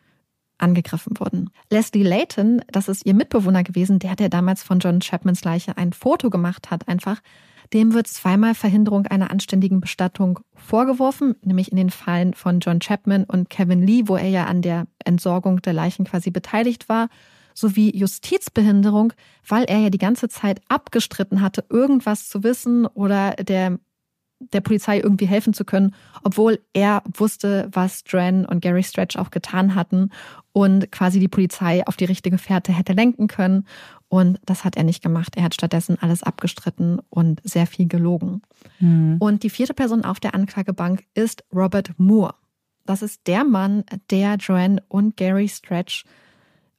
angegriffen wurden. Leslie Layton, das ist ihr Mitbewohner gewesen, der, der damals von John Chapmans Leiche ein Foto gemacht hat, einfach, dem wird zweimal Verhinderung einer anständigen Bestattung vorgeworfen, nämlich in den Fallen von John Chapman und Kevin Lee, wo er ja an der Entsorgung der Leichen quasi beteiligt war, sowie Justizbehinderung, weil er ja die ganze Zeit abgestritten hatte, irgendwas zu wissen oder der der Polizei irgendwie helfen zu können, obwohl er wusste, was Dren und Gary Stretch auch getan hatten und quasi die Polizei auf die richtige Fährte hätte lenken können. Und das hat er nicht gemacht. Er hat stattdessen alles abgestritten und sehr viel gelogen. Mhm. Und die vierte Person auf der Anklagebank ist Robert Moore. Das ist der Mann, der Joanne und Gary Stretch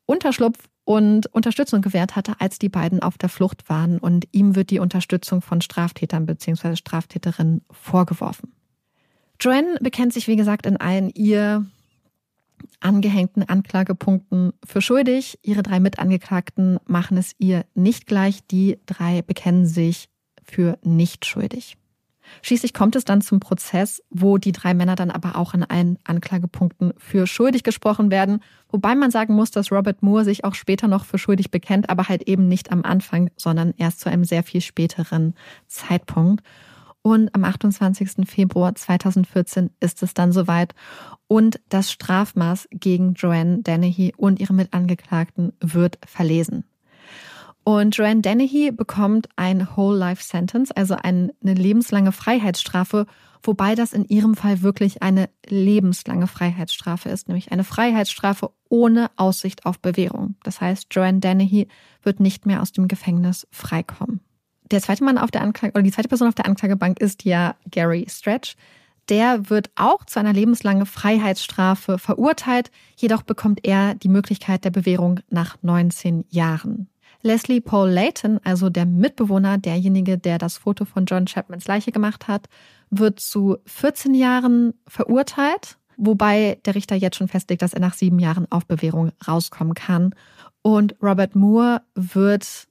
Unterschlupf und Unterstützung gewährt hatte, als die beiden auf der Flucht waren. Und ihm wird die Unterstützung von Straftätern bzw. Straftäterinnen vorgeworfen. Joanne bekennt sich, wie gesagt, in allen ihr angehängten Anklagepunkten für schuldig. Ihre drei Mitangeklagten machen es ihr nicht gleich. Die drei bekennen sich für nicht schuldig. Schließlich kommt es dann zum Prozess, wo die drei Männer dann aber auch in allen Anklagepunkten für schuldig gesprochen werden. Wobei man sagen muss, dass Robert Moore sich auch später noch für schuldig bekennt, aber halt eben nicht am Anfang, sondern erst zu einem sehr viel späteren Zeitpunkt. Und am 28. Februar 2014 ist es dann soweit. Und das Strafmaß gegen Joanne Dennehy und ihre Mitangeklagten wird verlesen. Und Joanne Dennehy bekommt ein Whole Life Sentence, also eine lebenslange Freiheitsstrafe, wobei das in ihrem Fall wirklich eine lebenslange Freiheitsstrafe ist, nämlich eine Freiheitsstrafe ohne Aussicht auf Bewährung. Das heißt, Joanne Dennehy wird nicht mehr aus dem Gefängnis freikommen. Der zweite Mann auf der Anklage, oder die zweite Person auf der Anklagebank ist ja Gary Stretch. Der wird auch zu einer lebenslangen Freiheitsstrafe verurteilt, jedoch bekommt er die Möglichkeit der Bewährung nach 19 Jahren. Leslie Paul Layton, also der Mitbewohner, derjenige, der das Foto von John Chapmans Leiche gemacht hat, wird zu 14 Jahren verurteilt, wobei der Richter jetzt schon festlegt, dass er nach sieben Jahren auf Bewährung rauskommen kann. Und Robert Moore wird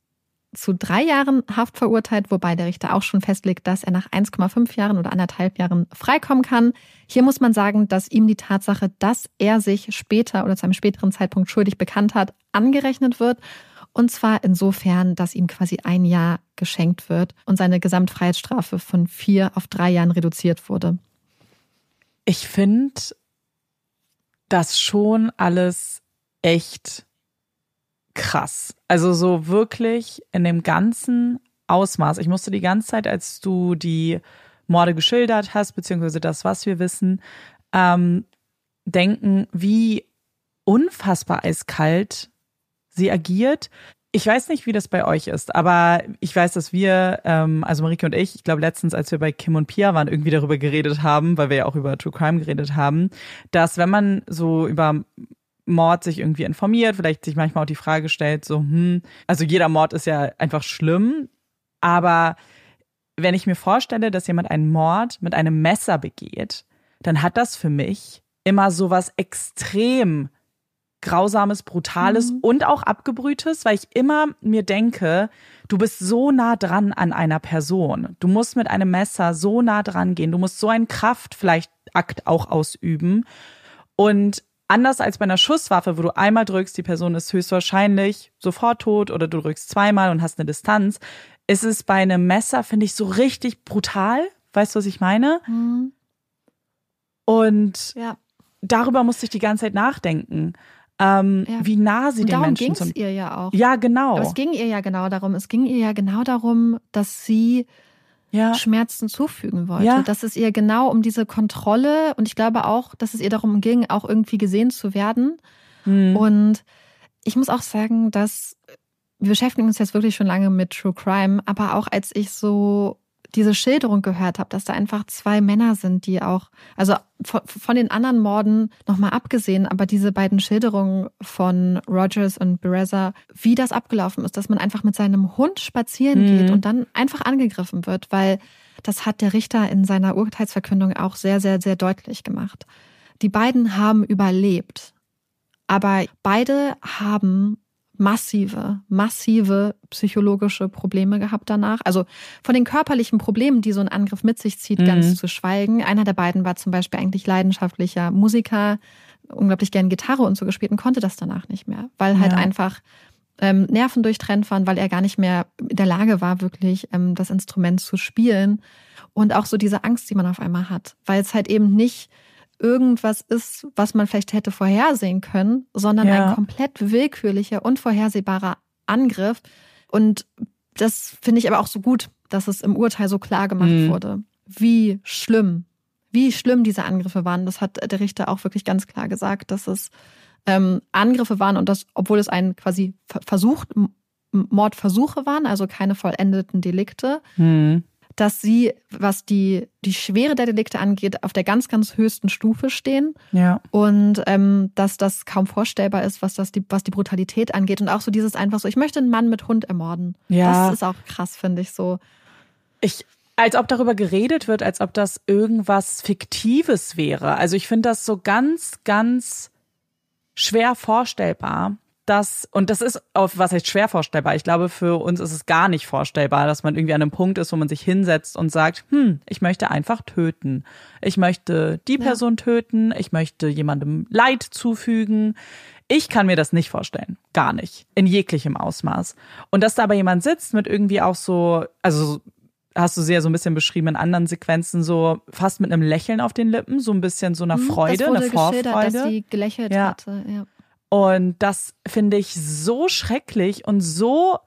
zu drei Jahren Haft verurteilt, wobei der Richter auch schon festlegt, dass er nach 1,5 Jahren oder anderthalb Jahren freikommen kann. Hier muss man sagen, dass ihm die Tatsache, dass er sich später oder zu einem späteren Zeitpunkt schuldig bekannt hat, angerechnet wird und zwar insofern, dass ihm quasi ein Jahr geschenkt wird und seine Gesamtfreiheitsstrafe von vier auf drei Jahren reduziert wurde. Ich finde das schon alles echt krass. Also so wirklich in dem ganzen Ausmaß. Ich musste die ganze Zeit, als du die Morde geschildert hast, beziehungsweise das, was wir wissen, ähm, denken, wie unfassbar eiskalt sie agiert. Ich weiß nicht, wie das bei euch ist, aber ich weiß, dass wir, ähm, also Marike und ich, ich glaube letztens, als wir bei Kim und Pia waren, irgendwie darüber geredet haben, weil wir ja auch über True Crime geredet haben, dass wenn man so über Mord sich irgendwie informiert, vielleicht sich manchmal auch die Frage stellt, so, hm, also jeder Mord ist ja einfach schlimm, aber wenn ich mir vorstelle, dass jemand einen Mord mit einem Messer begeht, dann hat das für mich immer so was extrem Grausames, Brutales mhm. und auch Abgebrühtes, weil ich immer mir denke, du bist so nah dran an einer Person. Du musst mit einem Messer so nah dran gehen. Du musst so einen Kraft vielleicht Akt auch ausüben. Und anders als bei einer Schusswaffe, wo du einmal drückst, die Person ist höchstwahrscheinlich sofort tot oder du drückst zweimal und hast eine Distanz, ist es bei einem Messer, finde ich, so richtig brutal. Weißt du, was ich meine? Mhm. Und ja. darüber musste ich die ganze Zeit nachdenken ähm, ja. wie nah sie und den darum Menschen zum. ihr ja auch. Ja, genau. Aber es ging ihr ja genau darum. Es ging ihr ja genau darum, dass sie ja. Schmerzen zufügen wollte. Ja. Dass es ihr genau um diese Kontrolle und ich glaube auch, dass es ihr darum ging, auch irgendwie gesehen zu werden. Mhm. Und ich muss auch sagen, dass wir beschäftigen uns jetzt wirklich schon lange mit True Crime, aber auch als ich so diese Schilderung gehört habe, dass da einfach zwei Männer sind, die auch, also von, den anderen Morden nochmal abgesehen, aber diese beiden Schilderungen von Rogers und Bereza, wie das abgelaufen ist, dass man einfach mit seinem Hund spazieren mhm. geht und dann einfach angegriffen wird, weil das hat der Richter in seiner Urteilsverkündung auch sehr, sehr, sehr deutlich gemacht. Die beiden haben überlebt, aber beide haben massive, massive psychologische Probleme gehabt danach. Also von den körperlichen Problemen, die so ein Angriff mit sich zieht, mhm. ganz zu schweigen. Einer der beiden war zum Beispiel eigentlich leidenschaftlicher Musiker, unglaublich gern Gitarre und so gespielt und konnte das danach nicht mehr, weil halt ja. einfach ähm, Nerven durchtrennt waren, weil er gar nicht mehr in der Lage war, wirklich ähm, das Instrument zu spielen. Und auch so diese Angst, die man auf einmal hat, weil es halt eben nicht irgendwas ist, was man vielleicht hätte vorhersehen können, sondern ja. ein komplett willkürlicher, unvorhersehbarer Angriff. Und das finde ich aber auch so gut, dass es im Urteil so klar gemacht mhm. wurde, wie schlimm, wie schlimm diese Angriffe waren. Das hat der Richter auch wirklich ganz klar gesagt, dass es ähm, Angriffe waren und das, obwohl es ein quasi versucht, Mordversuche waren, also keine vollendeten Delikte, mhm dass sie, was die, die Schwere der Delikte angeht, auf der ganz, ganz höchsten Stufe stehen. Ja. Und ähm, dass das kaum vorstellbar ist, was das die, was die Brutalität angeht. Und auch so dieses einfach so, ich möchte einen Mann mit Hund ermorden. Ja. Das ist auch krass, finde ich so. Ich, als ob darüber geredet wird, als ob das irgendwas Fiktives wäre. Also ich finde das so ganz, ganz schwer vorstellbar, das, und das ist auf was heißt schwer vorstellbar. Ich glaube, für uns ist es gar nicht vorstellbar, dass man irgendwie an einem Punkt ist, wo man sich hinsetzt und sagt, hm, ich möchte einfach töten. Ich möchte die Person ja. töten, ich möchte jemandem Leid zufügen. Ich kann mir das nicht vorstellen. Gar nicht. In jeglichem Ausmaß. Und dass da aber jemand sitzt mit irgendwie auch so, also hast du sehr so ein bisschen beschrieben in anderen Sequenzen, so fast mit einem Lächeln auf den Lippen, so ein bisschen so einer mhm, Freude, das wurde einer Vorfreude. Dass sie gelächelt ja. hatte, ja. Und das finde ich so schrecklich und so,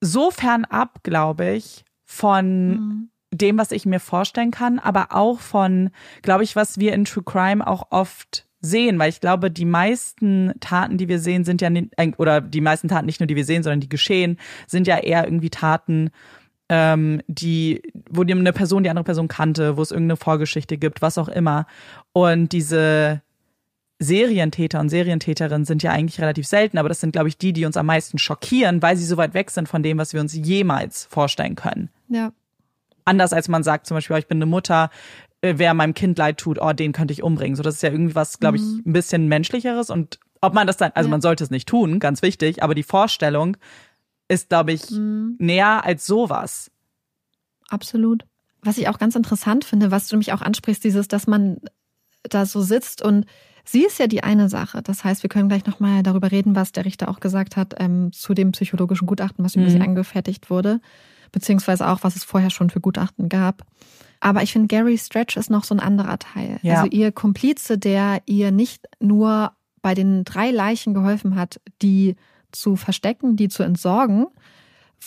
so fernab, glaube ich, von mhm. dem, was ich mir vorstellen kann, aber auch von, glaube ich, was wir in True Crime auch oft sehen, weil ich glaube, die meisten Taten, die wir sehen, sind ja nicht, oder die meisten Taten nicht nur, die wir sehen, sondern die geschehen, sind ja eher irgendwie Taten, ähm, die, wo eine Person die andere Person kannte, wo es irgendeine Vorgeschichte gibt, was auch immer. Und diese Serientäter und Serientäterinnen sind ja eigentlich relativ selten, aber das sind, glaube ich, die, die uns am meisten schockieren, weil sie so weit weg sind von dem, was wir uns jemals vorstellen können. Ja. Anders als man sagt, zum Beispiel, oh, ich bin eine Mutter, äh, wer meinem Kind leid tut, oh, den könnte ich umbringen. So, das ist ja irgendwie was, glaube ich, mhm. ein bisschen menschlicheres und ob man das dann, also ja. man sollte es nicht tun, ganz wichtig, aber die Vorstellung ist, glaube ich, mhm. näher als sowas. Absolut. Was ich auch ganz interessant finde, was du mich auch ansprichst, dieses, dass man da so sitzt und Sie ist ja die eine Sache. Das heißt, wir können gleich nochmal darüber reden, was der Richter auch gesagt hat ähm, zu dem psychologischen Gutachten, was über mhm. sie angefertigt wurde, beziehungsweise auch, was es vorher schon für Gutachten gab. Aber ich finde, Gary Stretch ist noch so ein anderer Teil. Ja. Also ihr Komplize, der ihr nicht nur bei den drei Leichen geholfen hat, die zu verstecken, die zu entsorgen,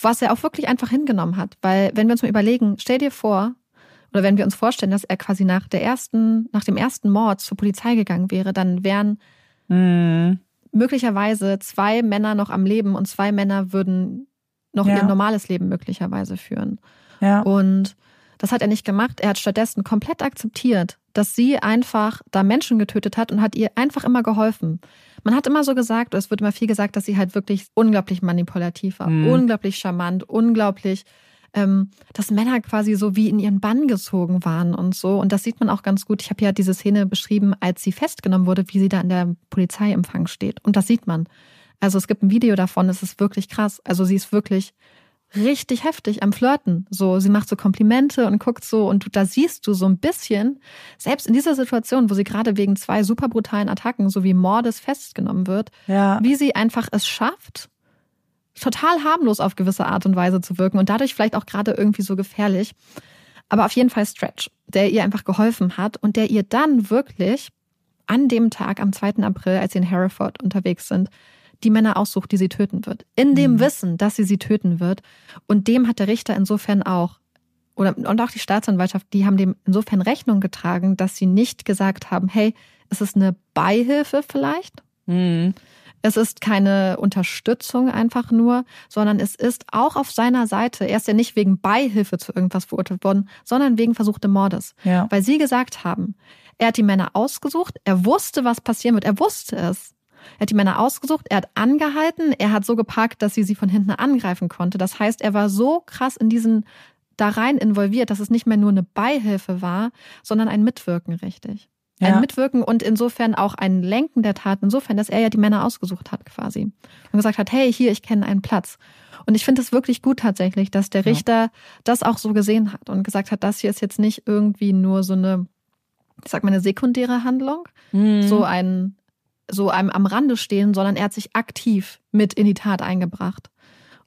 was er auch wirklich einfach hingenommen hat. Weil, wenn wir uns mal überlegen, stell dir vor, oder wenn wir uns vorstellen, dass er quasi nach der ersten, nach dem ersten Mord zur Polizei gegangen wäre, dann wären mhm. möglicherweise zwei Männer noch am Leben und zwei Männer würden noch ja. ihr normales Leben möglicherweise führen. Ja. Und das hat er nicht gemacht. Er hat stattdessen komplett akzeptiert, dass sie einfach da Menschen getötet hat und hat ihr einfach immer geholfen. Man hat immer so gesagt, oder es wird immer viel gesagt, dass sie halt wirklich unglaublich manipulativ war, mhm. unglaublich charmant, unglaublich ähm, dass Männer quasi so wie in ihren Bann gezogen waren und so. Und das sieht man auch ganz gut. Ich habe ja diese Szene beschrieben, als sie festgenommen wurde, wie sie da in der Polizeiempfang steht. Und das sieht man. Also es gibt ein Video davon, es ist wirklich krass. Also sie ist wirklich richtig heftig am Flirten. So, sie macht so Komplimente und guckt so und du, da siehst du so ein bisschen, selbst in dieser Situation, wo sie gerade wegen zwei super brutalen Attacken sowie Mordes festgenommen wird, ja. wie sie einfach es schafft, total harmlos auf gewisse Art und Weise zu wirken und dadurch vielleicht auch gerade irgendwie so gefährlich. Aber auf jeden Fall Stretch, der ihr einfach geholfen hat und der ihr dann wirklich an dem Tag, am 2. April, als sie in Hereford unterwegs sind, die Männer aussucht, die sie töten wird. In dem mhm. Wissen, dass sie sie töten wird. Und dem hat der Richter insofern auch, oder, und auch die Staatsanwaltschaft, die haben dem insofern Rechnung getragen, dass sie nicht gesagt haben, hey, ist es eine Beihilfe vielleicht? Mhm Es ist keine Unterstützung einfach nur, sondern es ist auch auf seiner Seite. Er ist ja nicht wegen Beihilfe zu irgendwas verurteilt worden, sondern wegen versuchten Mordes. Ja. Weil sie gesagt haben, er hat die Männer ausgesucht, er wusste, was passieren wird, er wusste es. Er hat die Männer ausgesucht, er hat angehalten, er hat so geparkt, dass sie sie von hinten angreifen konnte. Das heißt, er war so krass in diesen da rein involviert, dass es nicht mehr nur eine Beihilfe war, sondern ein Mitwirken, richtig. Ein Ja. Mitwirken und insofern auch ein Lenken der Tat, insofern, dass er ja die Männer ausgesucht hat quasi. Und gesagt hat, hey, hier, ich kenne einen Platz. Und ich finde es wirklich gut tatsächlich, dass der Ja. Richter das auch so gesehen hat und gesagt hat, das hier ist jetzt nicht irgendwie nur so eine, ich sag mal, eine sekundäre Handlung, Mhm. so ein, so einem am Rande stehen, sondern er hat sich aktiv mit in die Tat eingebracht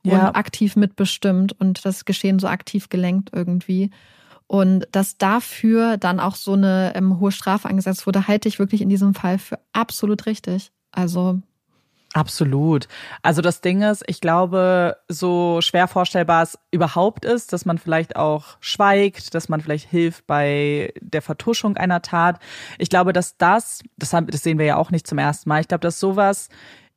und Ja. aktiv mitbestimmt und das Geschehen so aktiv gelenkt irgendwie. Und dass dafür dann auch so eine ähm, hohe Strafe angesetzt wurde, halte ich wirklich in diesem Fall für absolut richtig. Also Absolut. Also das Ding ist, ich glaube, so schwer vorstellbar es überhaupt ist, dass man vielleicht auch schweigt, dass man vielleicht hilft bei der Vertuschung einer Tat. Ich glaube, dass das, das, haben, das sehen wir ja auch nicht zum ersten Mal. Ich glaube, dass sowas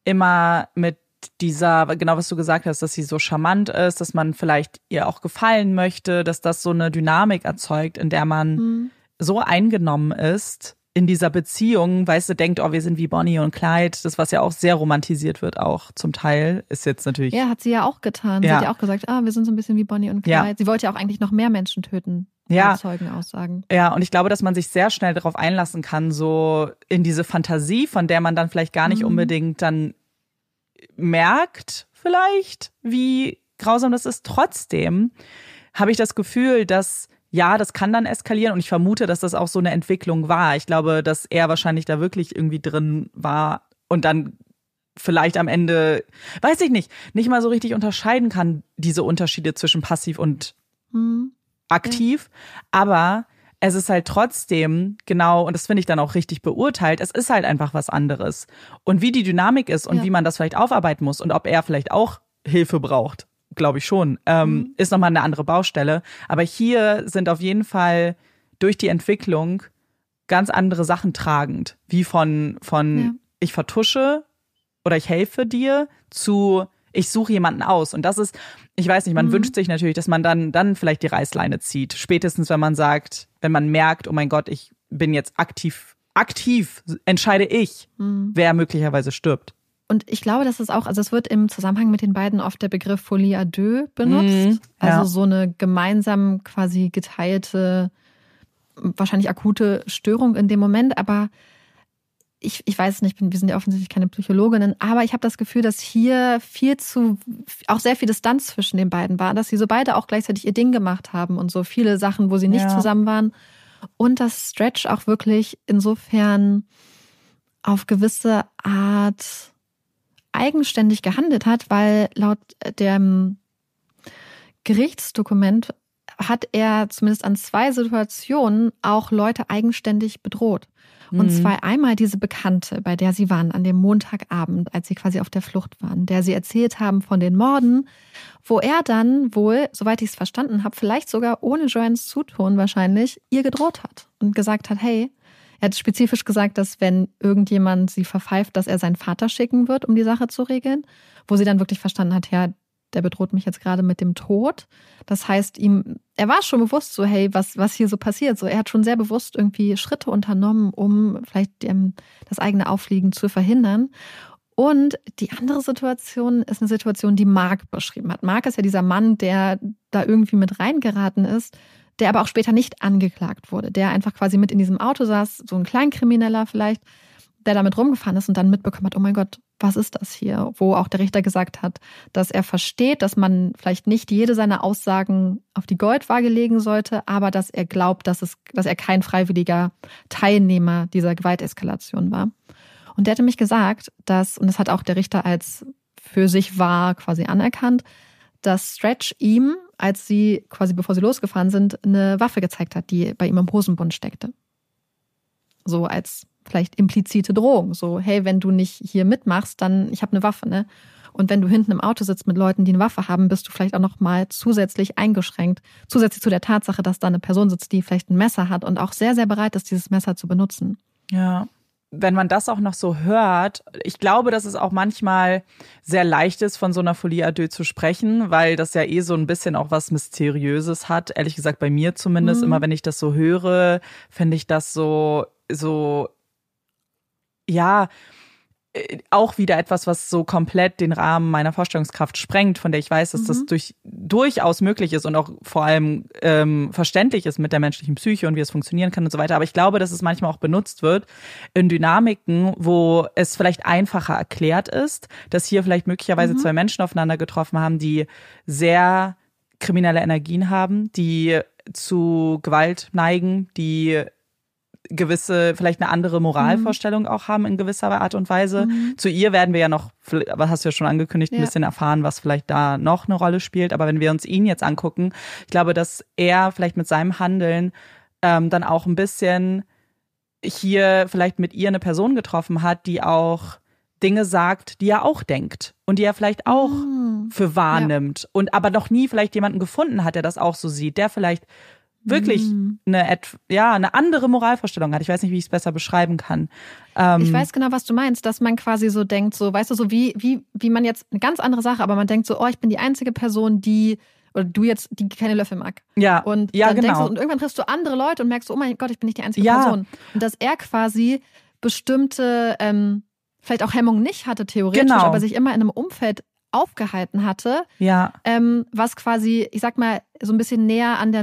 immer mit dieser, genau was du gesagt hast, dass sie so charmant ist, dass man vielleicht ihr auch gefallen möchte, dass das so eine Dynamik erzeugt, in der man so eingenommen ist in dieser Beziehung, weißt du, denkt, oh, wir sind wie Bonnie und Clyde, das was ja auch sehr romantisiert wird, auch zum Teil, ist jetzt natürlich. ja, hat sie ja auch getan. Sie Ja. hat ja auch gesagt, ah, wir sind so ein bisschen wie Bonnie und Ja. Clyde. Sie wollte ja auch eigentlich noch mehr Menschen töten. Ja. Zeugenaussagen. Ja, und ich glaube, dass man sich sehr schnell darauf einlassen kann, so in diese Fantasie, von der man dann vielleicht gar nicht Mhm. unbedingt dann merkt, vielleicht, wie grausam das ist. Trotzdem habe ich das Gefühl, dass ja, das kann dann eskalieren und ich vermute, dass das auch so eine Entwicklung war. Ich glaube, dass er wahrscheinlich da wirklich irgendwie drin war und dann vielleicht am Ende, weiß ich nicht, nicht mal so richtig unterscheiden kann, diese Unterschiede zwischen passiv und Hm. aktiv, aber es ist halt trotzdem genau, und das finde ich dann auch richtig beurteilt, es ist halt einfach was anderes. Und wie die Dynamik ist und Ja. wie man das vielleicht aufarbeiten muss und ob er vielleicht auch Hilfe braucht, glaube ich schon, ähm, Mhm. ist nochmal eine andere Baustelle. Aber hier sind auf jeden Fall durch die Entwicklung ganz andere Sachen tragend, wie von, von Ja. ich vertusche oder ich helfe dir zu ich suche jemanden aus. Und das ist, ich weiß nicht, man Mhm. wünscht sich natürlich, dass man dann, dann vielleicht die Reißleine zieht. Spätestens, wenn man sagt, wenn man merkt, oh mein Gott, ich bin jetzt aktiv, aktiv entscheide ich, Mhm. wer möglicherweise stirbt. Und ich glaube, das ist auch, also es wird im Zusammenhang mit den beiden oft der Begriff Folie à deux benutzt. Mhm, ja. Also so eine gemeinsam quasi geteilte, wahrscheinlich akute Störung in dem Moment. Aber ich, ich weiß nicht, wir sind ja offensichtlich keine Psychologinnen, aber ich habe das Gefühl, dass hier viel zu, auch sehr viel Distanz zwischen den beiden war, dass sie so beide auch gleichzeitig ihr Ding gemacht haben und so viele Sachen, wo sie nicht Ja. zusammen waren. Und dass Stretch auch wirklich insofern auf gewisse Art eigenständig gehandelt hat, weil laut dem Gerichtsdokument hat er zumindest an zwei Situationen auch Leute eigenständig bedroht. Und Mhm. zwar einmal diese Bekannte, bei der sie waren an dem Montagabend, als sie quasi auf der Flucht waren, der sie erzählt haben von den Morden, wo er dann wohl, soweit ich es verstanden habe, vielleicht sogar ohne Joannes Zutun wahrscheinlich, ihr gedroht hat und gesagt hat, hey, er hat spezifisch gesagt, dass wenn irgendjemand sie verpfeift, dass er seinen Vater schicken wird, um die Sache zu regeln, wo sie dann wirklich verstanden hat, ja, der bedroht mich jetzt gerade mit dem Tod. Das heißt, ihm, er war schon bewusst so, hey, was, was hier so passiert. So, er hat schon sehr bewusst irgendwie Schritte unternommen, um vielleicht ähm, das eigene Auffliegen zu verhindern. Und die andere Situation ist eine Situation, die Mark beschrieben hat. Mark ist ja dieser Mann, der da irgendwie mit reingeraten ist, der aber auch später nicht angeklagt wurde, der einfach quasi mit in diesem Auto saß, so ein Kleinkrimineller vielleicht, der damit rumgefahren ist und dann mitbekommen hat, oh mein Gott, was ist das hier? Wo auch der Richter gesagt hat, dass er versteht, dass man vielleicht nicht jede seiner Aussagen auf die Goldwaage legen sollte, aber dass er glaubt, dass, es, dass er kein freiwilliger Teilnehmer dieser Gewalteskalation war. Und der hatte mich gesagt, dass, und das hat auch der Richter als für sich wahr quasi anerkannt, dass Stretch ihm, als sie quasi bevor sie losgefahren sind, eine Waffe gezeigt hat, die bei ihm im Hosenbund steckte. So als vielleicht implizite Drohung. So, hey, wenn du nicht hier mitmachst, dann ich habe eine Waffe, ne? Und wenn du hinten im Auto sitzt mit Leuten, die eine Waffe haben, bist du vielleicht auch noch mal zusätzlich eingeschränkt. Zusätzlich zu der Tatsache, dass da eine Person sitzt, die vielleicht ein Messer hat und auch sehr, sehr bereit ist, dieses Messer zu benutzen. Ja. wenn man das auch noch so hört, ich glaube, dass es auch manchmal sehr leicht ist, von so einer Folie à deux zu sprechen, weil das ja eh so ein bisschen auch was Mysteriöses hat. Ehrlich gesagt, bei mir zumindest, mhm. immer wenn ich das so höre, finde ich das so, so, ja, äh, auch wieder etwas, was so komplett den Rahmen meiner Vorstellungskraft sprengt, von der ich weiß, dass mhm. das durch, durchaus möglich ist und auch vor allem ähm, verständlich ist mit der menschlichen Psyche und wie es funktionieren kann und so weiter. Aber ich glaube, dass es manchmal auch benutzt wird in Dynamiken, wo es vielleicht einfacher erklärt ist, dass hier vielleicht möglicherweise mhm. zwei Menschen aufeinander getroffen haben, die sehr kriminelle Energien haben, die zu Gewalt neigen, die gewisse, vielleicht eine andere Moralvorstellung mhm. auch haben in gewisser Art und Weise. Mhm. Zu ihr werden wir ja noch, was hast du ja schon angekündigt, ein ja. bisschen erfahren, was vielleicht da noch eine Rolle spielt. Aber wenn wir uns ihn jetzt angucken, ich glaube, dass er vielleicht mit seinem Handeln ähm, dann auch ein bisschen hier vielleicht mit ihr eine Person getroffen hat, die auch Dinge sagt, die er auch denkt und die er vielleicht auch mhm. für wahrnimmt ja. und aber noch nie vielleicht jemanden gefunden hat, der das auch so sieht, der vielleicht wirklich mhm. eine, ja, eine andere Moralvorstellung hat. Ich weiß nicht, wie ich es besser beschreiben kann. Ähm, ich weiß genau, was du meinst, dass man quasi so denkt, so, weißt du, so wie, wie, wie man jetzt eine ganz andere Sache, aber man denkt so, oh, ich bin die einzige Person, die oder du jetzt, die keine Löffel mag. Ja. Und ja, genau. denkst du, und irgendwann triffst du andere Leute und merkst, oh mein Gott, ich bin nicht die einzige ja. Person. Und dass er quasi bestimmte, ähm, vielleicht auch Hemmungen nicht hatte, theoretisch, genau. aber sich immer in einem Umfeld aufgehalten hatte, ja. ähm, was quasi, ich sag mal, so ein bisschen näher an der,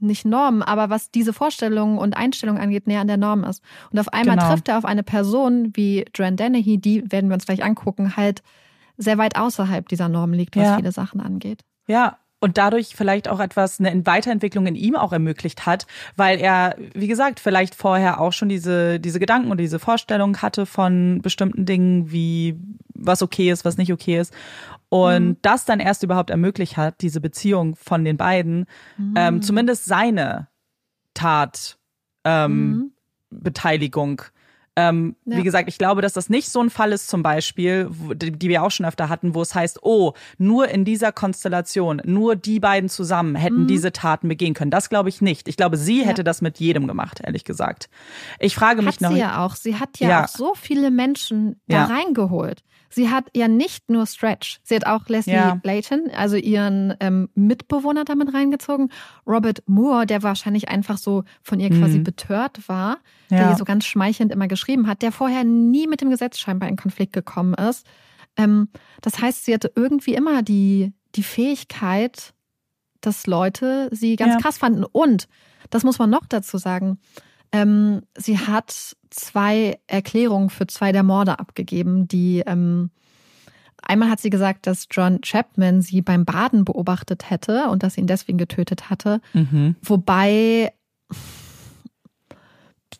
nicht Norm, aber was diese Vorstellungen und Einstellungen angeht, näher an der Norm ist. Und auf einmal genau. trifft er auf eine Person wie Joanne Dennehy, die werden wir uns gleich angucken, halt sehr weit außerhalb dieser Norm liegt, was ja. viele Sachen angeht. Ja, und dadurch vielleicht auch etwas, eine Weiterentwicklung in ihm auch ermöglicht hat, weil er, wie gesagt, vielleicht vorher auch schon diese, diese Gedanken oder diese Vorstellung hatte von bestimmten Dingen, wie was okay ist, was nicht okay ist. Und mhm. das dann erst überhaupt ermöglicht hat, diese Beziehung von den beiden, mhm. ähm, zumindest seine Tat, ähm, mhm. Beteiligung ähm, ja. Wie gesagt, ich glaube, dass das nicht so ein Fall ist, zum Beispiel, die, die, wir auch schon öfter hatten, wo es heißt, oh, nur in dieser Konstellation, nur die beiden zusammen hätten mhm. diese Taten begehen können. Das glaube ich nicht. Ich glaube, sie hätte ja. das mit jedem gemacht, ehrlich gesagt. Ich frage mich hat noch. Sie ja auch. Sie hat ja, ja. auch so viele Menschen da reingeholt. Sie hat ja nicht nur Stretch, sie hat auch Leslie. Layton, also ihren ähm, Mitbewohner damit reingezogen. Robert Moore, der wahrscheinlich einfach so von ihr quasi mhm. betört war, der ihr so ganz schmeichelnd immer geschrieben hat, der vorher nie mit dem Gesetz scheinbar in Konflikt gekommen ist. Ähm, das heißt, sie hatte irgendwie immer die, die Fähigkeit, dass Leute sie ganz ja. krass fanden. Und, das muss man noch dazu sagen, ähm, sie hat zwei Erklärungen für zwei der Morde abgegeben, die ähm, einmal hat sie gesagt, dass John Chapman sie beim Baden beobachtet hätte und dass sie ihn deswegen getötet hatte. Mhm. Wobei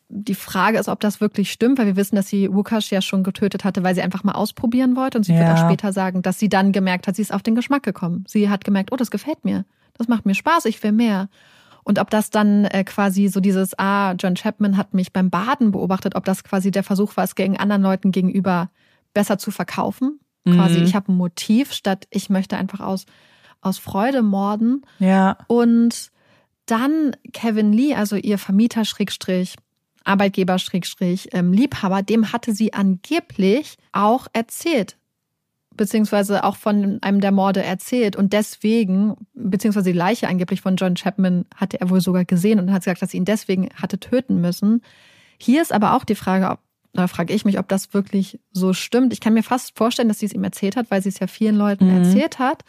die Frage ist, ob das wirklich stimmt, weil wir wissen, dass sie Lukas ja schon getötet hatte, weil sie einfach mal ausprobieren wollte. Und sie ja. wird auch später sagen, dass sie dann gemerkt hat, sie ist auf den Geschmack gekommen. Sie hat gemerkt, oh, das gefällt mir. Das macht mir Spaß, ich will mehr. Und ob das dann äh, quasi so dieses, ah, John Chapman hat mich beim Baden beobachtet, ob das quasi der Versuch war, es gegen anderen Leuten gegenüber besser zu verkaufen. Mhm. Quasi, ich habe ein Motiv, statt ich möchte einfach aus, aus Freude morden. Ja. Und dann Kevin Lee, also ihr Vermieter, Schrägstrich, Arbeitgeber, Schrägstrich, ähm, Liebhaber, dem hatte sie angeblich auch erzählt, beziehungsweise auch von einem der Morde erzählt. Und deswegen, beziehungsweise die Leiche angeblich von John Chapman hatte er wohl sogar gesehen und hat gesagt, dass sie ihn deswegen hatte töten müssen. Hier ist aber auch die Frage, ob, da frage ich mich, ob das wirklich so stimmt. Ich kann mir fast vorstellen, dass sie es ihm erzählt hat, weil sie es ja vielen Leuten mhm. erzählt hat.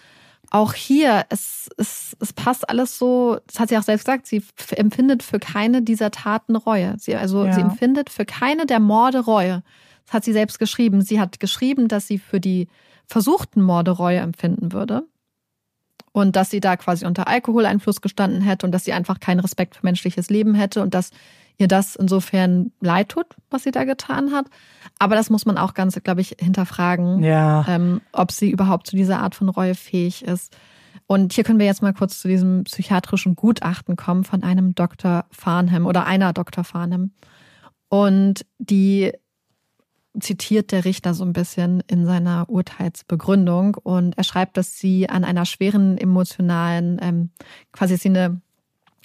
Auch hier, es, es, es passt alles so, das hat sie auch selbst gesagt, sie empfindet für keine dieser Taten Reue. Sie, also ja. sie empfindet für keine der Morde Reue. Das hat sie selbst geschrieben. Sie hat geschrieben, dass sie für die versuchten Morde Reue empfinden würde. Und dass sie da quasi unter Alkoholeinfluss gestanden hätte und dass sie einfach keinen Respekt für menschliches Leben hätte und dass ihr das insofern leid tut, was sie da getan hat. Aber das muss man auch ganz, glaube ich, hinterfragen, ja. ähm, ob sie überhaupt zu dieser Art von Reue fähig ist. Und hier können wir jetzt mal kurz zu diesem psychiatrischen Gutachten kommen von einem Dr. Farnham oder einer Dr. Farnham. Und die zitiert der Richter so ein bisschen in seiner Urteilsbegründung und er schreibt, dass sie an einer schweren emotionalen, ähm, quasi sie eine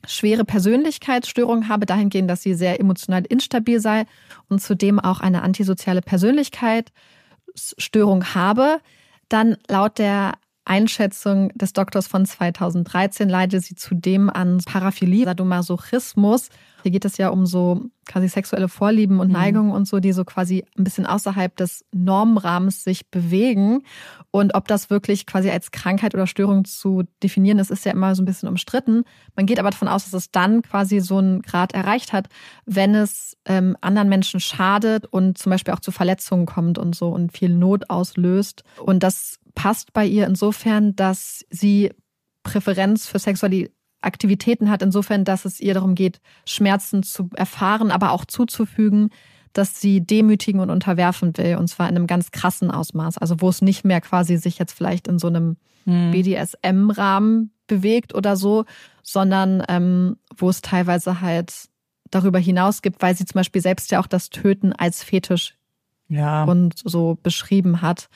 schwere Persönlichkeitsstörungen habe, dahingehend, dass sie sehr emotional instabil sei und zudem auch eine antisoziale Persönlichkeitsstörung habe, dann laut der Einschätzung des Doktors von 2013 leidet sie zudem an Paraphilie, Sadomasochismus. Hier geht es ja um so quasi sexuelle Vorlieben und mhm. Neigungen und so, die so quasi ein bisschen außerhalb des Normrahmens sich bewegen. Und ob das wirklich quasi als Krankheit oder Störung zu definieren ist, ist ja immer so ein bisschen umstritten. Man geht aber davon aus, dass es dann quasi so einen Grad erreicht hat, wenn es ähm, anderen Menschen schadet und zum Beispiel auch zu Verletzungen kommt und so und viel Not auslöst. Und das passt bei ihr insofern, dass sie Präferenz für sexuelle Aktivitäten hat, insofern, dass es ihr darum geht, Schmerzen zu erfahren, aber auch zuzufügen, dass sie demütigen und unterwerfen will, und zwar in einem ganz krassen Ausmaß. Also wo es nicht mehr quasi sich jetzt vielleicht in so einem hm. BDSM-Rahmen bewegt oder so, sondern ähm, wo es teilweise halt darüber hinaus gibt, weil sie zum Beispiel selbst ja auch das Töten als Fetisch ja. und so beschrieben hat.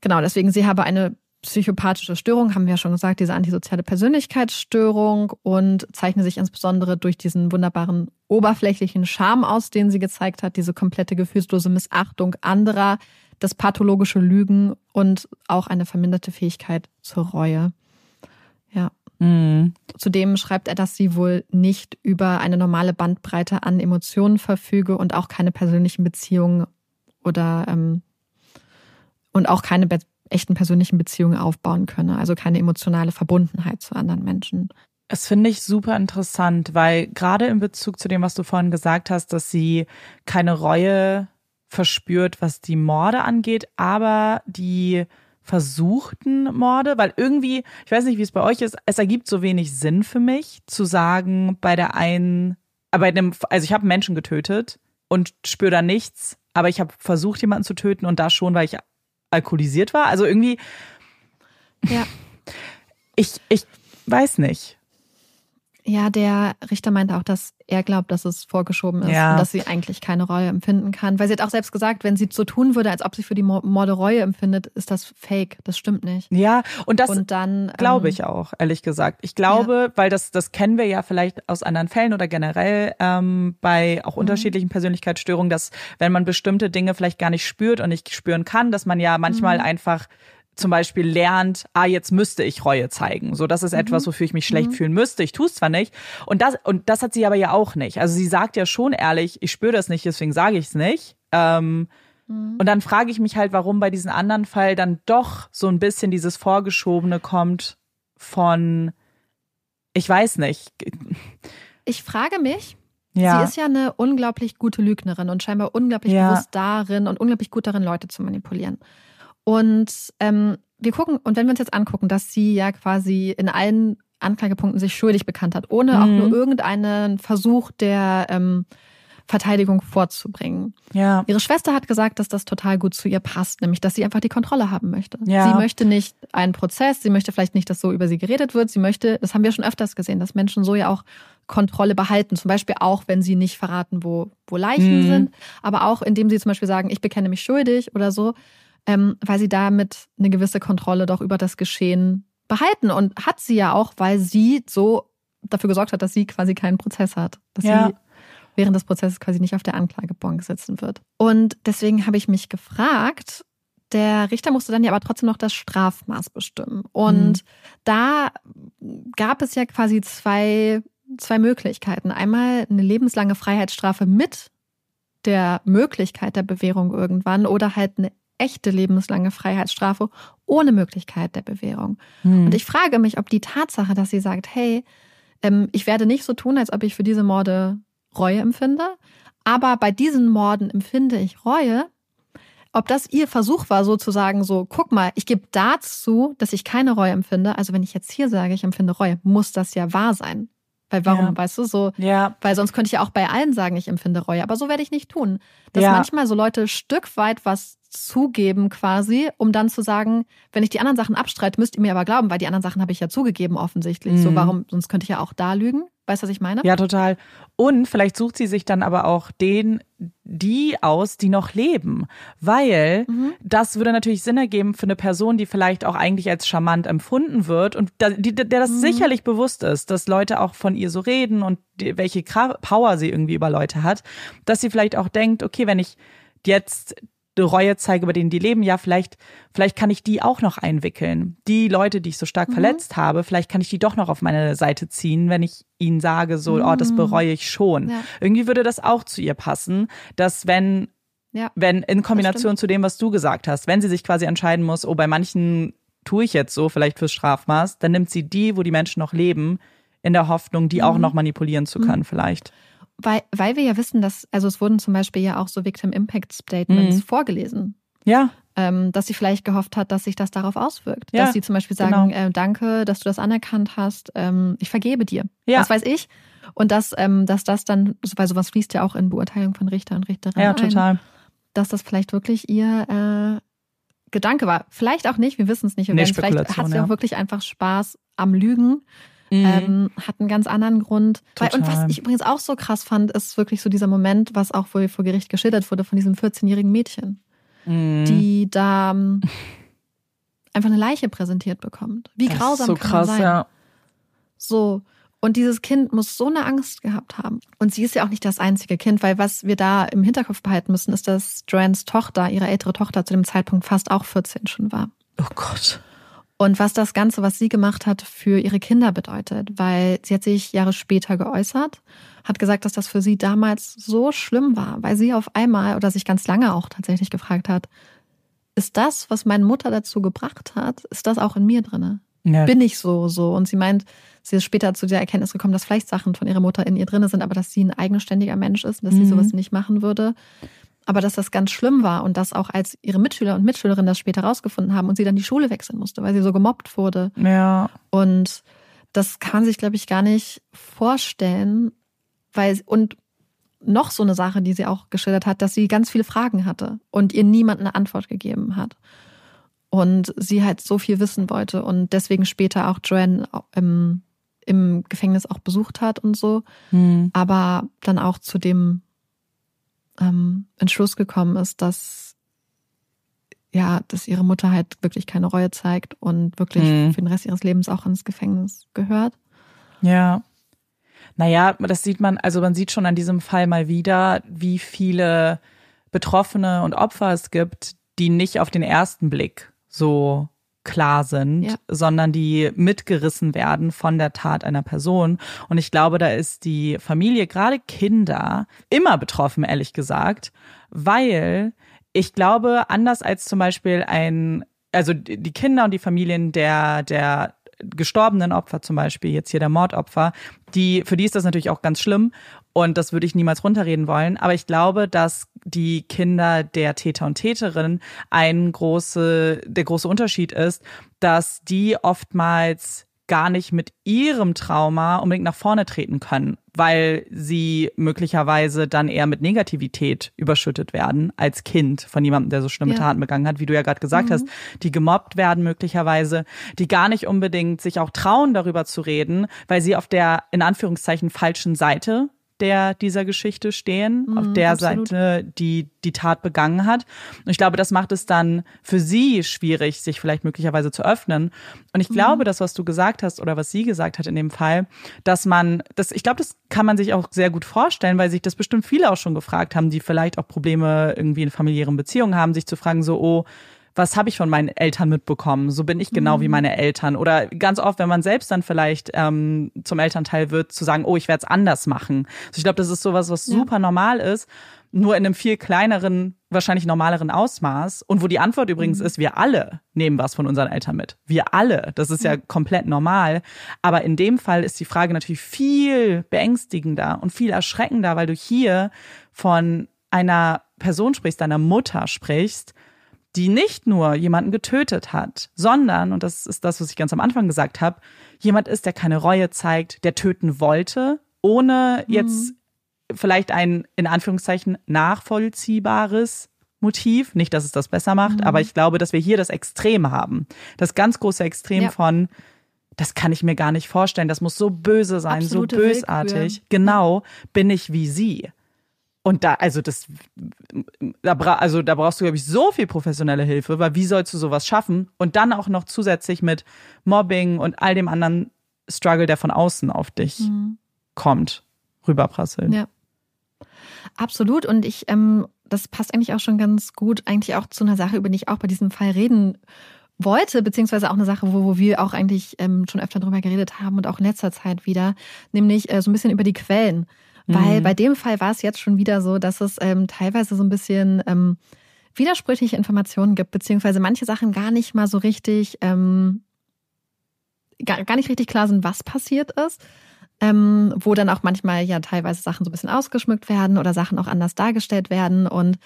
Genau, deswegen sie habe eine psychopathische Störung, haben wir ja schon gesagt, diese antisoziale Persönlichkeitsstörung und zeichne sich insbesondere durch diesen wunderbaren oberflächlichen Charme aus, den sie gezeigt hat, diese komplette gefühlslose Missachtung anderer, das pathologische Lügen und auch eine verminderte Fähigkeit zur Reue. Ja. Mhm. Zudem schreibt er, dass sie wohl nicht über eine normale Bandbreite an Emotionen verfüge und auch keine persönlichen Beziehungen oder ähm, und auch keine echten persönlichen Beziehungen aufbauen könne, also keine emotionale Verbundenheit zu anderen Menschen. Das finde ich super interessant, weil gerade in Bezug zu dem, was du vorhin gesagt hast, dass sie keine Reue verspürt, was die Morde angeht, aber die versuchten Morde, weil irgendwie, ich weiß nicht, wie es bei euch ist, es ergibt so wenig Sinn für mich zu sagen, bei der einen, bei dem, also ich habe Menschen getötet und spüre da nichts, aber ich habe versucht, jemanden zu töten und da schon, weil ich alkoholisiert war. Also irgendwie. Ja. Ich, ich weiß nicht. Ja, der Richter meinte auch, dass er glaubt, dass es vorgeschoben ist ja. und dass sie eigentlich keine Reue empfinden kann. Weil sie hat auch selbst gesagt, wenn sie so tun würde, als ob sie für die Morde Reue empfindet, ist das fake. Das stimmt nicht. Ja, und das und dann, glaube ähm, ich auch, ehrlich gesagt. Ich glaube, ja. weil das, das kennen wir ja vielleicht aus anderen Fällen oder generell ähm, bei auch mhm. unterschiedlichen Persönlichkeitsstörungen, dass wenn man bestimmte Dinge vielleicht gar nicht spürt und nicht spüren kann, dass man ja manchmal mhm. einfach zum Beispiel lernt, ah, jetzt müsste ich Reue zeigen. So, das ist mhm. etwas, wofür ich mich schlecht mhm. fühlen müsste. Ich tue es zwar nicht. Und das, und das hat sie aber ja auch nicht. Also sie sagt ja schon ehrlich, ich spüre das nicht, deswegen sage ich es nicht. Ähm, mhm. Und dann frage ich mich halt, warum bei diesem anderen Fall dann doch so ein bisschen dieses Vorgeschobene kommt von, ich weiß nicht. Ich frage mich, ja. Sie ist ja eine unglaublich gute Lügnerin und scheinbar unglaublich ja. bewusst darin und unglaublich gut darin, Leute zu manipulieren. Und ähm, wir gucken, und wenn wir uns jetzt angucken, dass sie ja quasi in allen Anklagepunkten sich schuldig bekannt hat, ohne mhm. auch nur irgendeinen Versuch der ähm, Verteidigung vorzubringen. Ja. Ihre Schwester hat gesagt, dass das total gut zu ihr passt, nämlich dass sie einfach die Kontrolle haben möchte. Ja. Sie möchte nicht einen Prozess, sie möchte vielleicht nicht, dass so über sie geredet wird, sie möchte, das haben wir schon öfters gesehen, dass Menschen so ja auch Kontrolle behalten. Zum Beispiel auch, wenn sie nicht verraten, wo, wo Leichen mhm. sind, aber auch indem sie zum Beispiel sagen, ich bekenne mich schuldig oder so ähm, weil sie damit eine gewisse Kontrolle doch über das Geschehen behalten. Und hat sie ja auch, weil sie so dafür gesorgt hat, dass sie quasi keinen Prozess hat. Dass ja. sie während des Prozesses quasi nicht auf der Anklagebank sitzen wird. Und deswegen habe ich mich gefragt, der Richter musste dann ja aber trotzdem noch das Strafmaß bestimmen. Und mhm. da gab es ja quasi zwei, zwei Möglichkeiten. Einmal eine lebenslange Freiheitsstrafe mit der Möglichkeit der Bewährung irgendwann oder halt eine echte lebenslange Freiheitsstrafe ohne Möglichkeit der Bewährung. Hm. Und ich frage mich, ob die Tatsache, dass sie sagt, hey, ähm, ich werde nicht so tun, als ob ich für diese Morde Reue empfinde, aber bei diesen Morden empfinde ich Reue, ob das ihr Versuch war, sozusagen so, guck mal, ich gebe dazu, dass ich keine Reue empfinde. Also wenn ich jetzt hier sage, ich empfinde Reue, muss das ja wahr sein. Weil warum, ja. weißt du, so, ja. weil sonst könnte ich ja auch bei allen sagen, ich empfinde Reue, aber so werde ich nicht tun. Dass ja. manchmal so Leute Stück weit was zugeben quasi, um dann zu sagen, wenn ich die anderen Sachen abstreite, müsst ihr mir aber glauben, weil die anderen Sachen habe ich ja zugegeben offensichtlich. Mhm. So warum, sonst könnte ich ja auch da lügen. Weißt du, was ich meine? Ja, total. Und vielleicht sucht sie sich dann aber auch den, die aus, die noch leben. Weil Mhm. das würde natürlich Sinn ergeben für eine Person, die vielleicht auch eigentlich als charmant empfunden wird und da, die, der das Mhm. sicherlich bewusst ist, dass Leute auch von ihr so reden und die, welche Power sie irgendwie über Leute hat, dass sie vielleicht auch denkt, okay, wenn ich jetzt eine Reue zeige, über denen die leben, ja, vielleicht, vielleicht kann ich die auch noch einwickeln. Die Leute, die ich so stark Mhm. verletzt habe, vielleicht kann ich die doch noch auf meine Seite ziehen, wenn ich ihnen sage, so, oh, das bereue ich schon. Mhm. Ja. Irgendwie würde das auch zu ihr passen, dass wenn, Ja. wenn in Kombination zu dem, was du gesagt hast, wenn sie sich quasi entscheiden muss, oh, bei manchen tue ich jetzt so, vielleicht fürs Strafmaß, dann nimmt sie die, wo die Menschen noch leben, in der Hoffnung, die Mhm. auch noch manipulieren zu können, vielleicht. Weil, weil wir ja wissen, dass, also es wurden zum Beispiel ja auch so Victim Impact Statements Mhm. vorgelesen. Ja, ähm, dass sie vielleicht gehofft hat, dass sich das darauf auswirkt. Ja, dass sie zum Beispiel sagen, genau. äh, danke, dass du das anerkannt hast, ähm, ich vergebe dir. Ja. Was weiß ich. Und dass, ähm, dass das dann, weil sowas fließt ja auch in Beurteilung von Richter und Richterinnen ja, ein, total. dass das vielleicht wirklich ihr äh, Gedanke war. Vielleicht auch nicht, wir wissen es nicht. Wir Nee, vielleicht hat sie ja. auch wirklich einfach Spaß am Lügen. Mhm. Ähm, hat einen ganz anderen Grund. Weil, und was ich übrigens auch so krass fand, ist wirklich so dieser Moment, was auch wohl vor Gericht geschildert wurde von diesem 14-jährigen Mädchen Mhm. die da ähm, einfach eine Leiche präsentiert bekommt. Wie Das ist grausam so kann krass, man sein? ja. So. Und dieses Kind muss so eine Angst gehabt haben. Und sie ist ja auch nicht das einzige Kind, weil was wir da im Hinterkopf behalten müssen, ist, dass Joannes Tochter, ihre ältere Tochter, zu dem Zeitpunkt fast auch 14 schon war. Oh Gott. Und was das Ganze, was sie gemacht hat, für ihre Kinder bedeutet, weil sie hat sich Jahre später geäußert, hat gesagt, dass das für sie damals so schlimm war, weil sie auf einmal oder sich ganz lange auch tatsächlich gefragt hat, ist das, was meine Mutter dazu gebracht hat, ist das auch in mir drinne? Ja. Bin ich so, so? Und sie meint, sie ist später zu der Erkenntnis gekommen, dass vielleicht Sachen von ihrer Mutter in ihr drinne sind, aber dass sie ein eigenständiger Mensch ist und dass sie Mhm. sowas nicht machen würde. Aber dass das ganz schlimm war und dass auch als ihre Mitschüler und Mitschülerinnen das später rausgefunden haben und sie dann die Schule wechseln musste, weil sie so gemobbt wurde. Ja. Und das kann man sich, glaube ich, gar nicht vorstellen, weil, und noch so eine Sache, die sie auch geschildert hat, dass sie ganz viele Fragen hatte und ihr niemand eine Antwort gegeben hat. Und sie halt so viel wissen wollte und deswegen später auch Joanne im, im Gefängnis auch besucht hat und so, Mhm. aber dann auch zu dem ähm, Entschluss gekommen ist, dass ja, dass ihre Mutter halt wirklich keine Reue zeigt und wirklich Mhm. für den Rest ihres Lebens auch ins Gefängnis gehört. Ja. Naja, das sieht man, also man sieht schon an diesem Fall mal wieder, wie viele Betroffene und Opfer es gibt, die nicht auf den ersten Blick so klar sind, Ja. sondern die mitgerissen werden von der Tat einer Person. Und ich glaube, da ist die Familie, gerade Kinder, immer betroffen, ehrlich gesagt, weil ich glaube, anders als zum Beispiel ein, also die die Kinder und die Familien der, der gestorbenen Opfer zum Beispiel, jetzt hier der Mordopfer, die, für die ist das natürlich auch ganz schlimm und das würde ich niemals runterreden wollen. Aber ich glaube, dass die Kinder der Täter und Täterinnen ein große, der große Unterschied ist, dass die oftmals gar nicht mit ihrem Trauma unbedingt nach vorne treten können, weil sie möglicherweise dann eher mit Negativität überschüttet werden als Kind von jemandem, der so schlimme Ja. Taten begangen hat, wie du ja gerade gesagt hast, die gemobbt werden möglicherweise, die gar nicht unbedingt sich auch trauen, darüber zu reden, weil sie auf der in Anführungszeichen falschen Seite der dieser Geschichte stehen, auf der absolut. Seite, die die Tat begangen hat. Und ich glaube, das macht es dann für sie schwierig, sich vielleicht möglicherweise zu öffnen. Und ich glaube, das, was du gesagt hast oder was sie gesagt hat in dem Fall, dass man, das, ich glaube, das kann man sich auch sehr gut vorstellen, weil sich das bestimmt viele auch schon gefragt haben, die vielleicht auch Probleme irgendwie in familiären Beziehungen haben, sich zu fragen, so, oh, was habe ich von meinen Eltern mitbekommen? So bin ich genau wie meine Eltern. Oder ganz oft, wenn man selbst dann vielleicht ähm, zum Elternteil wird, zu sagen, oh, ich werde es anders machen. Also ich glaube, das ist sowas, was super normal ist, nur in einem viel kleineren, wahrscheinlich normaleren Ausmaß. Und wo die Antwort übrigens ist, wir alle nehmen was von unseren Eltern mit. Wir alle. Das ist ja komplett normal. Aber in dem Fall ist die Frage natürlich viel beängstigender und viel erschreckender, weil du hier von einer Person sprichst, deiner Mutter sprichst, die nicht nur jemanden getötet hat, sondern, und das ist das, was ich ganz am Anfang gesagt habe, jemand ist, der keine Reue zeigt, der töten wollte, ohne jetzt vielleicht ein in Anführungszeichen nachvollziehbares Motiv. Nicht, dass es das besser macht, Mhm. aber ich glaube, dass wir hier das Extrem haben. Das ganz große Extrem Ja. von, das kann ich mir gar nicht vorstellen. Das muss so böse sein, Absolute so bösartig. Willkür. Genau, bin ich wie sie. Und da, also das, da, bra also da brauchst du, glaube ich, so viel professionelle Hilfe, weil wie sollst du sowas schaffen? Und dann auch noch zusätzlich mit Mobbing und all dem anderen Struggle, der von außen auf dich kommt, rüberprasseln. Mhm. Ja. Absolut. Und ich, ähm, das passt eigentlich auch schon ganz gut, eigentlich auch zu einer Sache, über die ich auch bei diesem Fall reden wollte, beziehungsweise auch eine Sache, wo, wo wir auch eigentlich ähm, schon öfter drüber geredet haben und auch in letzter Zeit wieder, nämlich äh, so ein bisschen über die Quellen. Weil Mhm. bei dem Fall war es jetzt schon wieder so, dass es ähm, teilweise so ein bisschen ähm, widersprüchliche Informationen gibt, beziehungsweise manche Sachen gar nicht mal so richtig, ähm, gar, gar nicht richtig klar sind, was passiert ist. Ähm, wo dann auch manchmal ja teilweise Sachen so ein bisschen ausgeschmückt werden oder Sachen auch anders dargestellt werden. Und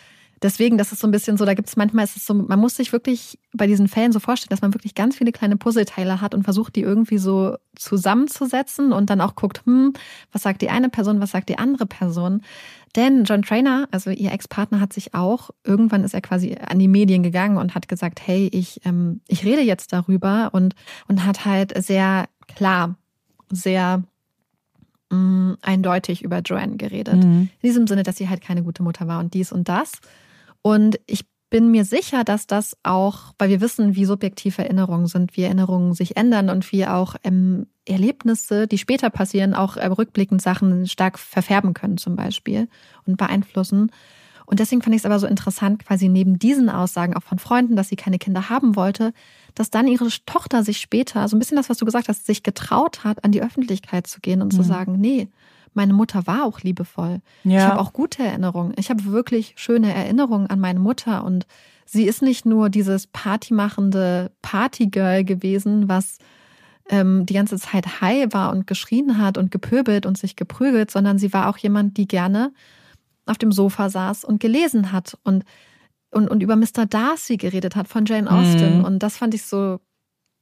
deswegen, das ist so ein bisschen so, da gibt es manchmal, ist es so, man muss sich wirklich bei diesen Fällen so vorstellen, dass man wirklich ganz viele kleine Puzzleteile hat und versucht, die irgendwie so zusammenzusetzen und dann auch guckt, hm, was sagt die eine Person, was sagt die andere Person. Denn John Trainer, also ihr Ex-Partner, hat sich auch, irgendwann ist er quasi an die Medien gegangen und hat gesagt, hey, ich, ähm, ich rede jetzt darüber und, und hat halt sehr klar, sehr mh, eindeutig über Joanne geredet. Mhm. In diesem Sinne, dass sie halt keine gute Mutter war und dies und das. Und ich bin mir sicher, dass das auch, weil wir wissen, wie subjektiv Erinnerungen sind, wie Erinnerungen sich ändern und wie auch ähm, Erlebnisse, die später passieren, auch äh, rückblickend Sachen stark verfärben können zum Beispiel und beeinflussen. Und deswegen fand ich es aber so interessant, quasi neben diesen Aussagen auch von Freunden, dass sie keine Kinder haben wollte, dass dann ihre Tochter sich später, so ein bisschen das, was du gesagt hast, sich getraut hat, an die Öffentlichkeit zu gehen und zu Mhm. sagen, nee, meine Mutter war auch liebevoll. Ich Ja. habe auch gute Erinnerungen. Ich habe wirklich schöne Erinnerungen an meine Mutter und sie ist nicht nur dieses partymachende Partygirl gewesen, was ähm, die ganze Zeit high war und geschrien hat und gepöbelt und sich geprügelt, sondern sie war auch jemand, die gerne auf dem Sofa saß und gelesen hat und, und, und über Mr. Darcy geredet hat von Jane Austen. Mhm. Und das fand ich so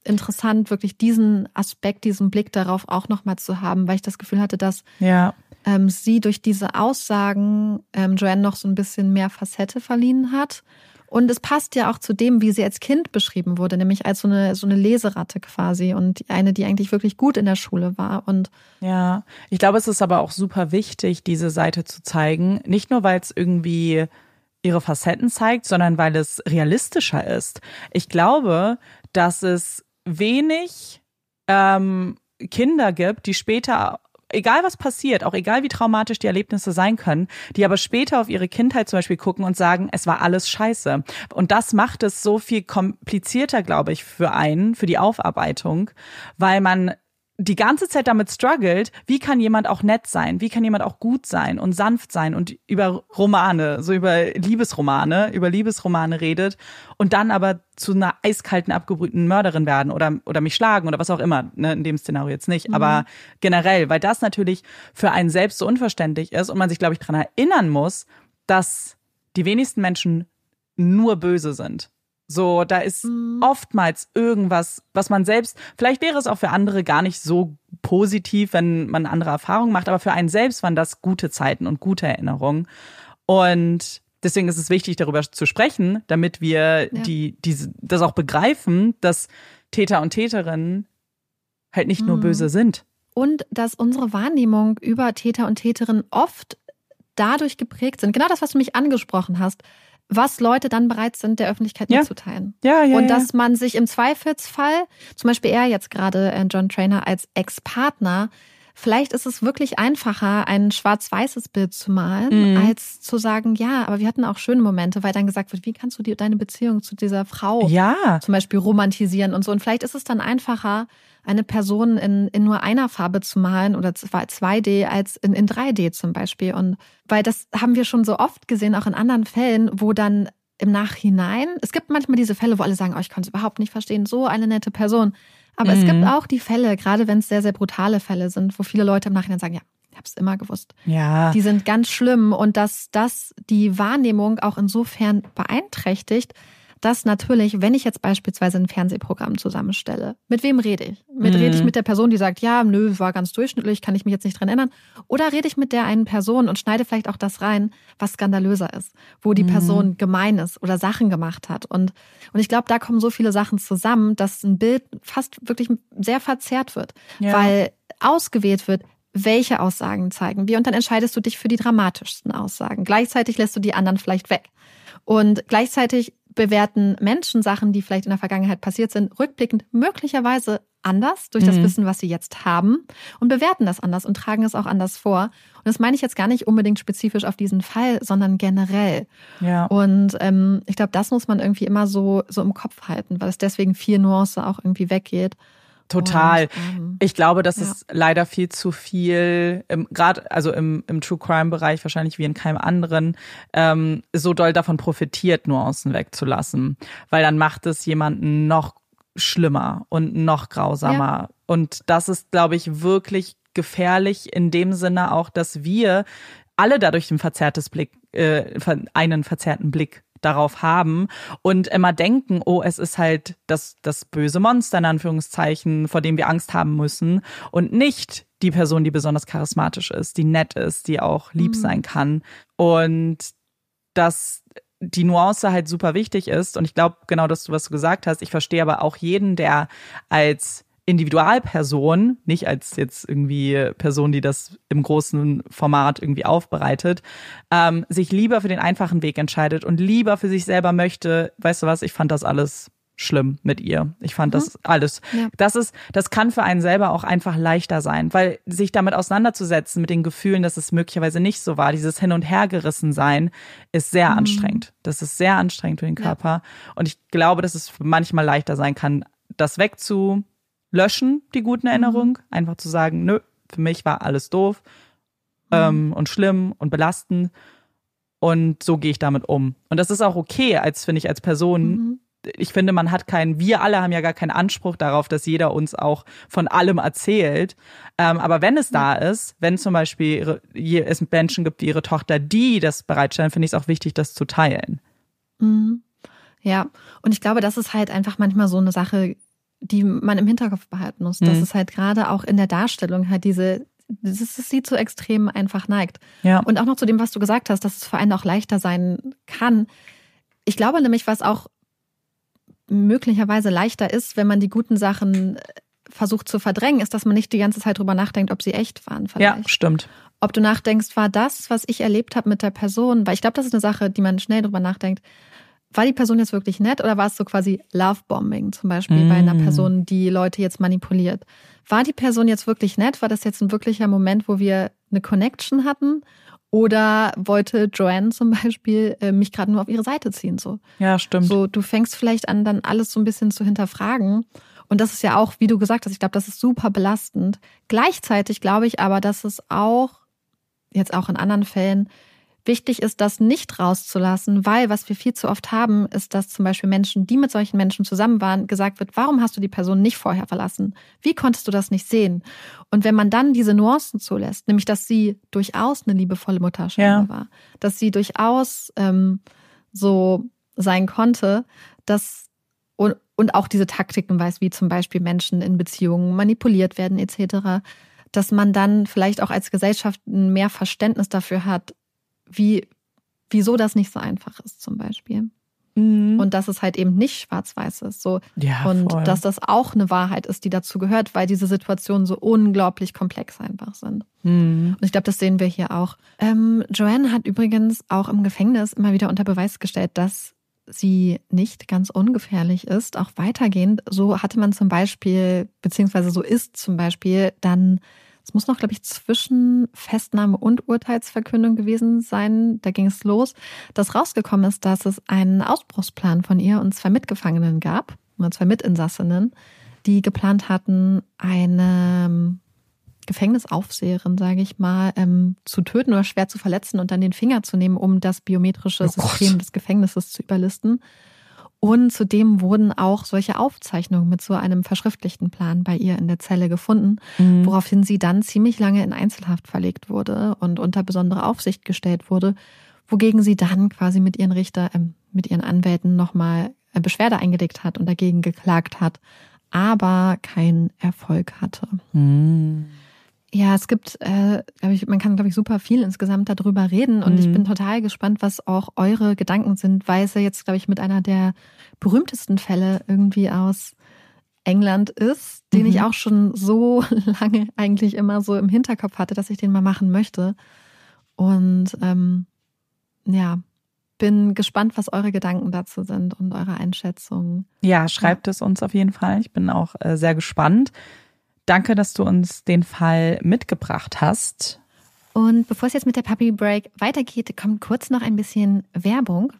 interessant, wirklich diesen Aspekt, diesen Blick darauf auch nochmal zu haben, weil ich das Gefühl hatte, dass Ja. ähm, sie durch diese Aussagen ähm, Joanne noch so ein bisschen mehr Facette verliehen hat. Und es passt ja auch zu dem, wie sie als Kind beschrieben wurde, nämlich als so eine, so eine Leseratte quasi und eine, die eigentlich wirklich gut in der Schule war. Und Ja, ich glaube, es ist aber auch super wichtig, diese Seite zu zeigen. Nicht nur, weil es irgendwie ihre Facetten zeigt, sondern weil es realistischer ist. Ich glaube, dass es wenig ähm, Kinder gibt, die später egal was passiert, auch egal wie traumatisch die Erlebnisse sein können, die aber später auf ihre Kindheit zum Beispiel gucken und sagen, es war alles scheiße. Und das macht es so viel komplizierter, glaube ich, für einen, für die Aufarbeitung, weil man die ganze Zeit damit struggelt, wie kann jemand auch nett sein, wie kann jemand auch gut sein und sanft sein und über Romane, so über Liebesromane, über Liebesromane redet und dann aber zu einer eiskalten, abgebrühten Mörderin werden oder, oder mich schlagen oder was auch immer, ne, in dem Szenario jetzt nicht, aber generell, weil das natürlich für einen selbst so unverständlich ist und man sich, glaube ich, daran erinnern muss, dass die wenigsten Menschen nur böse sind. So, da ist oftmals irgendwas, was man selbst, vielleicht wäre es auch für andere gar nicht so positiv, wenn man andere Erfahrungen macht, aber für einen selbst waren das gute Zeiten und gute Erinnerungen. Und deswegen ist es wichtig, darüber zu sprechen, damit wir Ja. die, diese, das auch begreifen, dass Täter und Täterinnen halt nicht nur Mhm. böse sind. Und dass unsere Wahrnehmung über Täter und Täterinnen oft dadurch geprägt sind. Genau das, was du mich angesprochen hast, was Leute dann bereit sind, der Öffentlichkeit Ja. mitzuteilen. Ja, ja. und dass man sich im Zweifelsfall, zum Beispiel er jetzt gerade, äh, John Trainer, als Ex-Partner, vielleicht ist es wirklich einfacher, ein schwarz-weißes Bild zu malen, Mhm. als zu sagen, ja, aber wir hatten auch schöne Momente, weil dann gesagt wird, wie kannst du die, deine Beziehung zu dieser Frau ja. zum Beispiel romantisieren und so. Und vielleicht ist es dann einfacher, eine Person in, in nur einer Farbe zu malen oder zwei- 2D als in, in 3D zum Beispiel. Und weil das haben wir schon so oft gesehen, auch in anderen Fällen, wo dann im Nachhinein, es gibt manchmal diese Fälle, wo alle sagen, oh, ich kann es überhaupt nicht verstehen, so eine nette Person. Aber es Mhm. gibt auch die Fälle, gerade wenn es sehr, sehr brutale Fälle sind, wo viele Leute im Nachhinein sagen, ja, ich habe es immer gewusst. Ja. Die sind ganz schlimm und dass das die Wahrnehmung auch insofern beeinträchtigt, dass natürlich, wenn ich jetzt beispielsweise ein Fernsehprogramm zusammenstelle, mit wem rede ich? Mit Mhm. rede ich mit der Person, die sagt, ja, nö, war ganz durchschnittlich, kann ich mich jetzt nicht dran erinnern? Oder rede ich mit der einen Person und schneide vielleicht auch das rein, was skandalöser ist, wo die Mhm. Person gemein ist oder Sachen gemacht hat. Und, und ich glaube, da kommen so viele Sachen zusammen, dass ein Bild fast wirklich sehr verzerrt wird, Ja. weil ausgewählt wird, welche Aussagen zeigen wir. Und dann entscheidest du dich für die dramatischsten Aussagen. Gleichzeitig lässt du die anderen vielleicht weg. Und gleichzeitig bewerten Menschen Sachen, die vielleicht in der Vergangenheit passiert sind, rückblickend möglicherweise anders durch das Mhm. Wissen, was sie jetzt haben und bewerten das anders und tragen es auch anders vor. Und das meine ich jetzt gar nicht unbedingt spezifisch auf diesen Fall, sondern generell. Ja. Und ähm, ich glaube, das muss man irgendwie immer so, so im Kopf halten, weil es deswegen viel Nuance auch irgendwie weggeht. Total. Und, ähm, Ich glaube, das Ja. ist leider viel zu viel, gerade also im, im True Crime Bereich wahrscheinlich wie in keinem anderen, ähm, so doll davon profitiert, Nuancen wegzulassen, weil dann macht es jemanden noch schlimmer und noch grausamer. Und das ist, glaube ich, wirklich gefährlich in dem Sinne auch, dass wir alle dadurch ein verzerrtes Blick, äh, einen verzerrten Blick darauf haben und immer denken, oh, es ist halt das, das böse Monster in Anführungszeichen, vor dem wir Angst haben müssen und nicht die Person, die besonders charismatisch ist, die nett ist, die auch lieb Mhm. sein kann und dass die Nuance halt super wichtig ist und ich glaube genau das, was du gesagt hast. Ich verstehe aber auch jeden, der als Individualperson, nicht als jetzt irgendwie Person, die das im großen Format irgendwie aufbereitet, ähm, sich lieber für den einfachen Weg entscheidet und lieber für sich selber möchte, weißt du was, ich fand das alles schlimm mit ihr. Ich fand das alles. Ja. Das ist, das kann für einen selber auch einfach leichter sein, weil sich damit auseinanderzusetzen mit den Gefühlen, dass es möglicherweise nicht so war, dieses Hin und Hergerissen sein, ist sehr anstrengend. Das ist sehr anstrengend für den Körper. Und ich glaube, dass es manchmal leichter sein kann, das wegzulöschen, die guten Erinnerungen, einfach zu sagen, nö, für mich war alles doof ähm, und schlimm und belastend. Und so gehe ich damit um. Und das ist auch okay, als finde ich, als Person. Mhm. Ich finde, man hat keinen, wir alle haben ja gar keinen Anspruch darauf, dass jeder uns auch von allem erzählt. Ähm, aber wenn es da ist, wenn zum Beispiel ihre, es Menschen gibt wie ihre Tochter, die das bereitstellen, finde ich es auch wichtig, das zu teilen. Mhm. Ja, und ich glaube, das ist halt einfach manchmal so eine Sache, die man im Hinterkopf behalten muss. Dass Mhm. es halt gerade auch in der Darstellung halt diese, dass es sie zu Extremen einfach neigt. Ja. Und auch noch zu dem, was du gesagt hast, dass es für einen auch leichter sein kann. Ich glaube nämlich, was auch möglicherweise leichter ist, wenn man die guten Sachen äh, versucht zu verdrängen, ist, dass man nicht die ganze Zeit drüber nachdenkt, ob sie echt waren. ja, Vielleicht. stimmt. Ob du nachdenkst, war das, was ich erlebt habe mit der Person, weil ich glaube, das ist eine Sache, die man schnell drüber nachdenkt. War die Person jetzt wirklich nett oder war es so quasi Lovebombing zum Beispiel bei einer Mm. Person, die Leute jetzt manipuliert? War die Person jetzt wirklich nett? War das jetzt ein wirklicher Moment, wo wir eine Connection hatten? Oder wollte Joanne zum Beispiel äh, mich gerade nur auf ihre Seite ziehen? So, Ja, stimmt. so, du fängst vielleicht an, dann alles so ein bisschen zu hinterfragen. Und das ist ja auch, wie du gesagt hast, ich glaube, das ist super belastend. Gleichzeitig glaube ich aber, dass es auch, jetzt auch in anderen Fällen, wichtig ist, das nicht rauszulassen, weil was wir viel zu oft haben, ist, dass zum Beispiel Menschen, die mit solchen Menschen zusammen waren, gesagt wird, warum hast du die Person nicht vorher verlassen? Wie konntest du das nicht sehen? Und wenn man dann diese Nuancen zulässt, nämlich dass sie durchaus eine liebevolle Mutter Ja. war, dass sie durchaus ähm, so sein konnte, dass und, und auch diese Taktiken weiß, wie zum Beispiel Menschen in Beziehungen manipuliert werden etc., dass man dann vielleicht auch als Gesellschaft mehr Verständnis dafür hat, wie wieso das nicht so einfach ist zum Beispiel Mhm. und dass es halt eben nicht schwarz-weiß ist so ja, und voll. dass das auch eine Wahrheit ist, die dazu gehört, weil diese Situationen so unglaublich komplex einfach sind. Mhm. Und ich glaube, das sehen wir hier auch. Ähm, Joanne hat übrigens auch im Gefängnis immer wieder unter Beweis gestellt, dass sie nicht ganz ungefährlich ist. Auch weitergehend, so hatte man zum Beispiel, beziehungsweise so ist zum Beispiel dann, es muss noch, glaube ich, zwischen Festnahme und Urteilsverkündung gewesen sein. Da ging es los, dass rausgekommen ist, dass es einen Ausbruchsplan von ihr und zwei Mitgefangenen gab, und zwei Mitinsassinnen, die geplant hatten, eine Gefängnisaufseherin, sage ich mal, ähm, zu töten oder schwer zu verletzen und dann den Finger zu nehmen, um das biometrische Oh. System des Gefängnisses zu überlisten. Und zudem wurden auch solche Aufzeichnungen mit so einem verschriftlichten Plan bei ihr in der Zelle gefunden, Mhm. woraufhin sie dann ziemlich lange in Einzelhaft verlegt wurde und unter besondere Aufsicht gestellt wurde, wogegen sie dann quasi mit ihren Richter, ähm, mit ihren Anwälten nochmal äh, Beschwerde eingelegt hat und dagegen geklagt hat, aber keinen Erfolg hatte. Mhm. Ja, es gibt, äh, glaube ich, man kann, glaube ich, super viel insgesamt darüber reden und mhm. ich bin total gespannt, was auch eure Gedanken sind, weil es ja jetzt, glaube ich, mit einer der berühmtesten Fälle irgendwie aus England ist, den mhm. ich auch schon so lange eigentlich immer so im Hinterkopf hatte, dass ich den mal machen möchte. Und ähm, ja, bin gespannt, was eure Gedanken dazu sind und eure Einschätzungen. Ja, schreibt ja. es uns auf jeden Fall. Ich bin auch äh, sehr gespannt. Danke, dass du uns den Fall mitgebracht hast. Und bevor es jetzt mit der Puppy Break weitergeht, kommt kurz noch ein bisschen Werbung.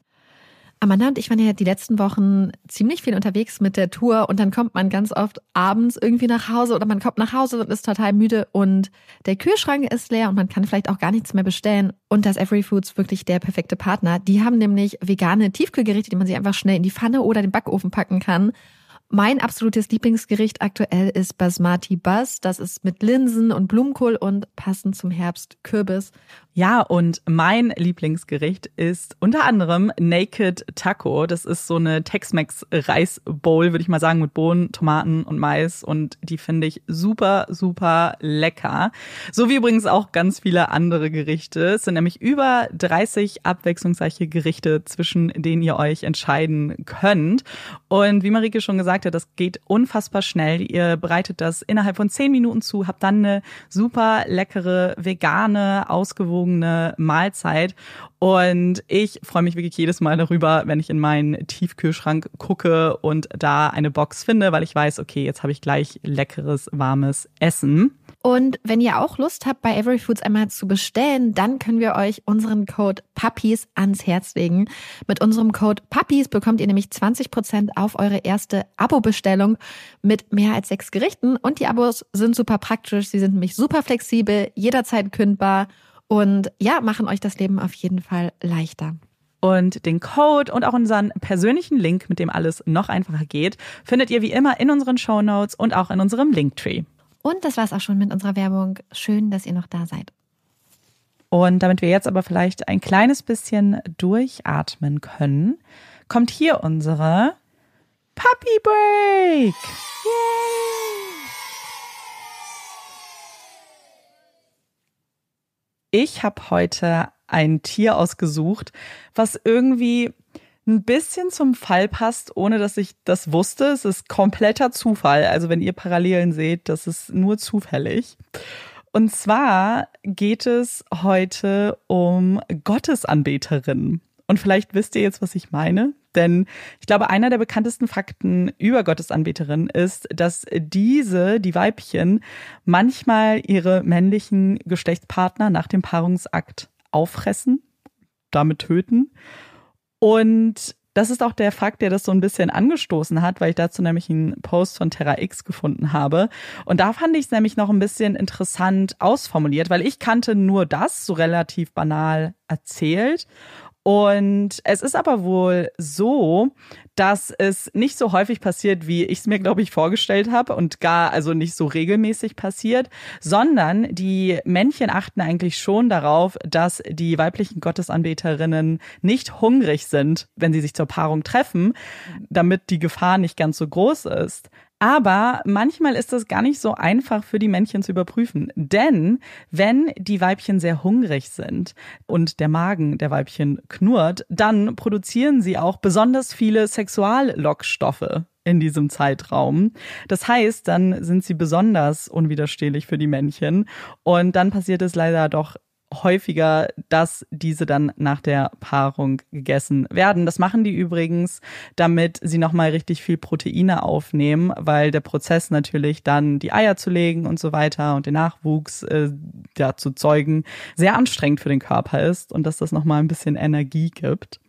Amanda und ich waren ja die letzten Wochen ziemlich viel unterwegs mit der Tour und dann kommt man ganz oft abends irgendwie nach Hause oder man kommt nach Hause und ist total müde und der Kühlschrank ist leer und man kann vielleicht auch gar nichts mehr bestellen. Und das Every Foods wirklich der perfekte Partner. Die haben nämlich vegane Tiefkühlgerichte, die man sich einfach schnell in die Pfanne oder den Backofen packen kann. Mein absolutes Lieblingsgericht aktuell ist Basmati Buzz. Das ist mit Linsen und Blumenkohl und passend zum Herbst Kürbis. Ja, und mein Lieblingsgericht ist unter anderem Naked Taco. Das ist so eine Tex-Mex Reisbowl, würde ich mal sagen, mit Bohnen, Tomaten und Mais. Und die finde ich super, super lecker. So wie übrigens auch ganz viele andere Gerichte. Es sind nämlich über 30 abwechslungsreiche Gerichte, zwischen denen ihr euch entscheiden könnt. Und wie Marike schon gesagt hat, das geht unfassbar schnell. Ihr bereitet das innerhalb von 10 Minuten zu, habt dann eine super leckere, vegane, ausgewogene Mahlzeit. Und ich freue mich wirklich jedes Mal darüber, wenn ich in meinen Tiefkühlschrank gucke und da eine Box finde, weil ich weiß, okay, jetzt habe ich gleich leckeres, warmes Essen. Und wenn ihr auch Lust habt, bei Every Foods einmal zu bestellen, dann können wir euch unseren Code Puppies ans Herz legen. Mit unserem Code Puppies bekommt ihr nämlich 20% auf eure erste Abo-Bestellung mit mehr als sechs Gerichten. Und die Abos sind super praktisch. Sie sind nämlich super flexibel, jederzeit kündbar und ja, machen euch das Leben auf jeden Fall leichter. Und den Code und auch unseren persönlichen Link, mit dem alles noch einfacher geht, findet ihr wie immer in unseren Show Notes und auch in unserem Linktree. Und das war's auch schon mit unserer Werbung. Schön, dass ihr noch da seid. Und damit wir jetzt aber vielleicht ein kleines bisschen durchatmen können, kommt hier unsere Puppy Break. Yay! Ich habe heute ein Tier ausgesucht, was irgendwie ein bisschen zum Fall passt, ohne dass ich das wusste. Es ist kompletter Zufall. Also wenn ihr Parallelen seht, das ist nur zufällig. Und zwar geht es heute um Gottesanbeterinnen. Und vielleicht wisst ihr jetzt, was ich meine. Denn ich glaube, einer der bekanntesten Fakten über Gottesanbeterinnen ist, dass diese, die Weibchen, manchmal ihre männlichen Geschlechtspartner nach dem Paarungsakt auffressen, damit töten. Und das ist auch der Fakt, der das so ein bisschen angestoßen hat, weil ich dazu nämlich einen Post von Terra X gefunden habe. Und da fand ich es nämlich noch ein bisschen interessant ausformuliert, weil ich kannte nur das, so relativ banal erzählt. Und es ist aber wohl so, dass es nicht so häufig passiert, wie ich es mir, glaube ich, vorgestellt habe und gar also nicht so regelmäßig passiert, sondern die Männchen achten eigentlich schon darauf, dass die weiblichen Gottesanbeterinnen nicht hungrig sind, wenn sie sich zur Paarung treffen, damit die Gefahr nicht ganz so groß ist. Aber manchmal ist das gar nicht so einfach für die Männchen zu überprüfen. Denn wenn die Weibchen sehr hungrig sind und der Magen der Weibchen knurrt, dann produzieren sie auch besonders viele Sexuallockstoffe in diesem Zeitraum. Das heißt, dann sind sie besonders unwiderstehlich für die Männchen. Und dann passiert es leider doch häufiger, dass diese dann nach der Paarung gegessen werden. Das machen die übrigens, damit sie nochmal richtig viel Proteine aufnehmen, weil der Prozess natürlich dann die Eier zu legen und so weiter und den Nachwuchs äh, ja, zu zeugen sehr anstrengend für den Körper ist und dass das nochmal ein bisschen Energie gibt.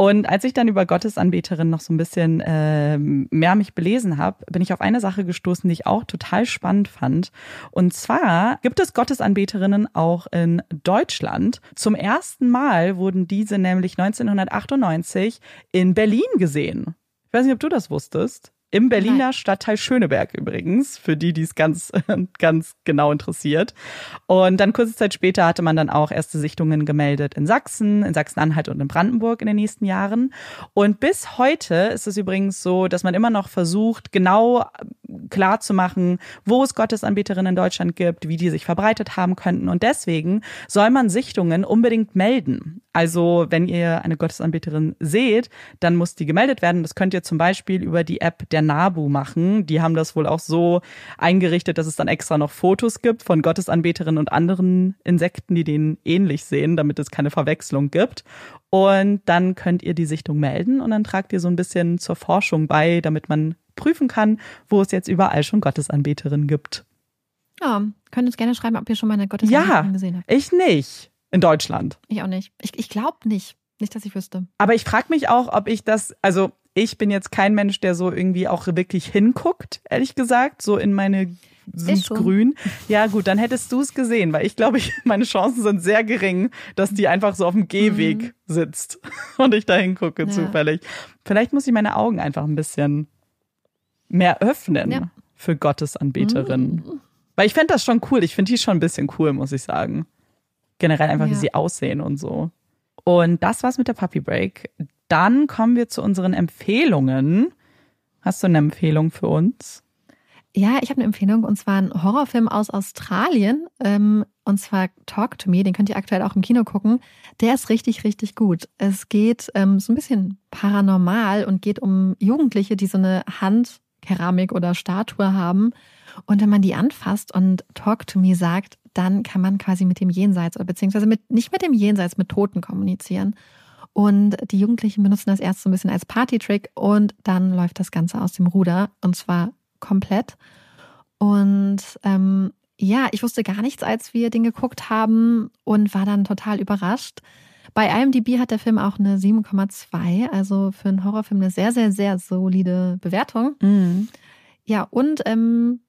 Und als ich dann über Gottesanbeterin noch so ein bisschen äh, mehr mich belesen habe, bin ich auf eine Sache gestoßen, die ich auch total spannend fand. Und zwar gibt es Gottesanbeterinnen auch in Deutschland. Zum ersten Mal wurden diese nämlich 1998 in Berlin gesehen. Ich weiß nicht, ob du das wusstest. Im Berliner Stadtteil Schöneberg übrigens, für die, die es ganz, ganz genau interessiert. Und dann kurze Zeit später hatte man dann auch erste Sichtungen gemeldet in Sachsen, in Sachsen-Anhalt und in Brandenburg in den nächsten Jahren. Und bis heute ist es übrigens so, dass man immer noch versucht, genau klar zu machen, wo es Gottesanbeterinnen in Deutschland gibt, wie die sich verbreitet haben könnten. Und deswegen soll man Sichtungen unbedingt melden. Also wenn ihr eine Gottesanbeterin seht, dann muss die gemeldet werden. Das könnt ihr zum Beispiel über die App der Nabu machen. Die haben das wohl auch so eingerichtet, dass es dann extra noch Fotos gibt von Gottesanbeterinnen und anderen Insekten, die denen ähnlich sehen, damit es keine Verwechslung gibt. Und dann könnt ihr die Sichtung melden und dann tragt ihr so ein bisschen zur Forschung bei, damit man prüfen kann, wo es jetzt überall schon Gottesanbeterinnen gibt. Ja, könnt uns gerne schreiben, ob ihr schon mal eine Gottesanbeterin Ja, gesehen habt. ich nicht. In Deutschland. Ich auch nicht. Ich, ich glaube nicht. Nicht, dass ich wüsste. Aber ich frage mich auch, ob ich das, also ich bin jetzt kein Mensch, der so irgendwie auch wirklich hinguckt, ehrlich gesagt, so in meine sind grün. Ja, gut, dann hättest du es gesehen, weil ich glaube, ich, meine Chancen sind sehr gering, dass die einfach so auf dem Gehweg sitzt und ich da hingucke Ja. zufällig. Vielleicht muss ich meine Augen einfach ein bisschen mehr öffnen Ja. für Gottesanbeterinnen. Weil ich fände das schon cool. Ich finde die schon ein bisschen cool, muss ich sagen. Generell einfach, wie Ja. sie aussehen und so. Und das war's mit der Puppy Break. Dann kommen wir zu unseren Empfehlungen. Hast du eine Empfehlung für uns? Ja, ich habe eine Empfehlung und zwar ein Horrorfilm aus Australien. Ähm, und zwar Talk to Me, den könnt ihr aktuell auch im Kino gucken. Der ist richtig, richtig gut. Es geht ähm, so ein bisschen paranormal und geht um Jugendliche, die so eine Handkeramik oder Statue haben. Und wenn man die anfasst und Talk to Me sagt, dann kann man quasi mit dem Jenseits oder beziehungsweise mit, nicht mit dem Jenseits, mit Toten kommunizieren. Und die Jugendlichen benutzen das erst so ein bisschen als Partytrick und dann läuft das Ganze aus dem Ruder und zwar komplett. Und ähm, ja, ich wusste gar nichts, als wir den geguckt haben und war dann total überrascht. Bei IMDb hat der Film auch eine 7,2, also für einen Horrorfilm eine sehr, sehr, sehr solide Bewertung. Ja, und ähm,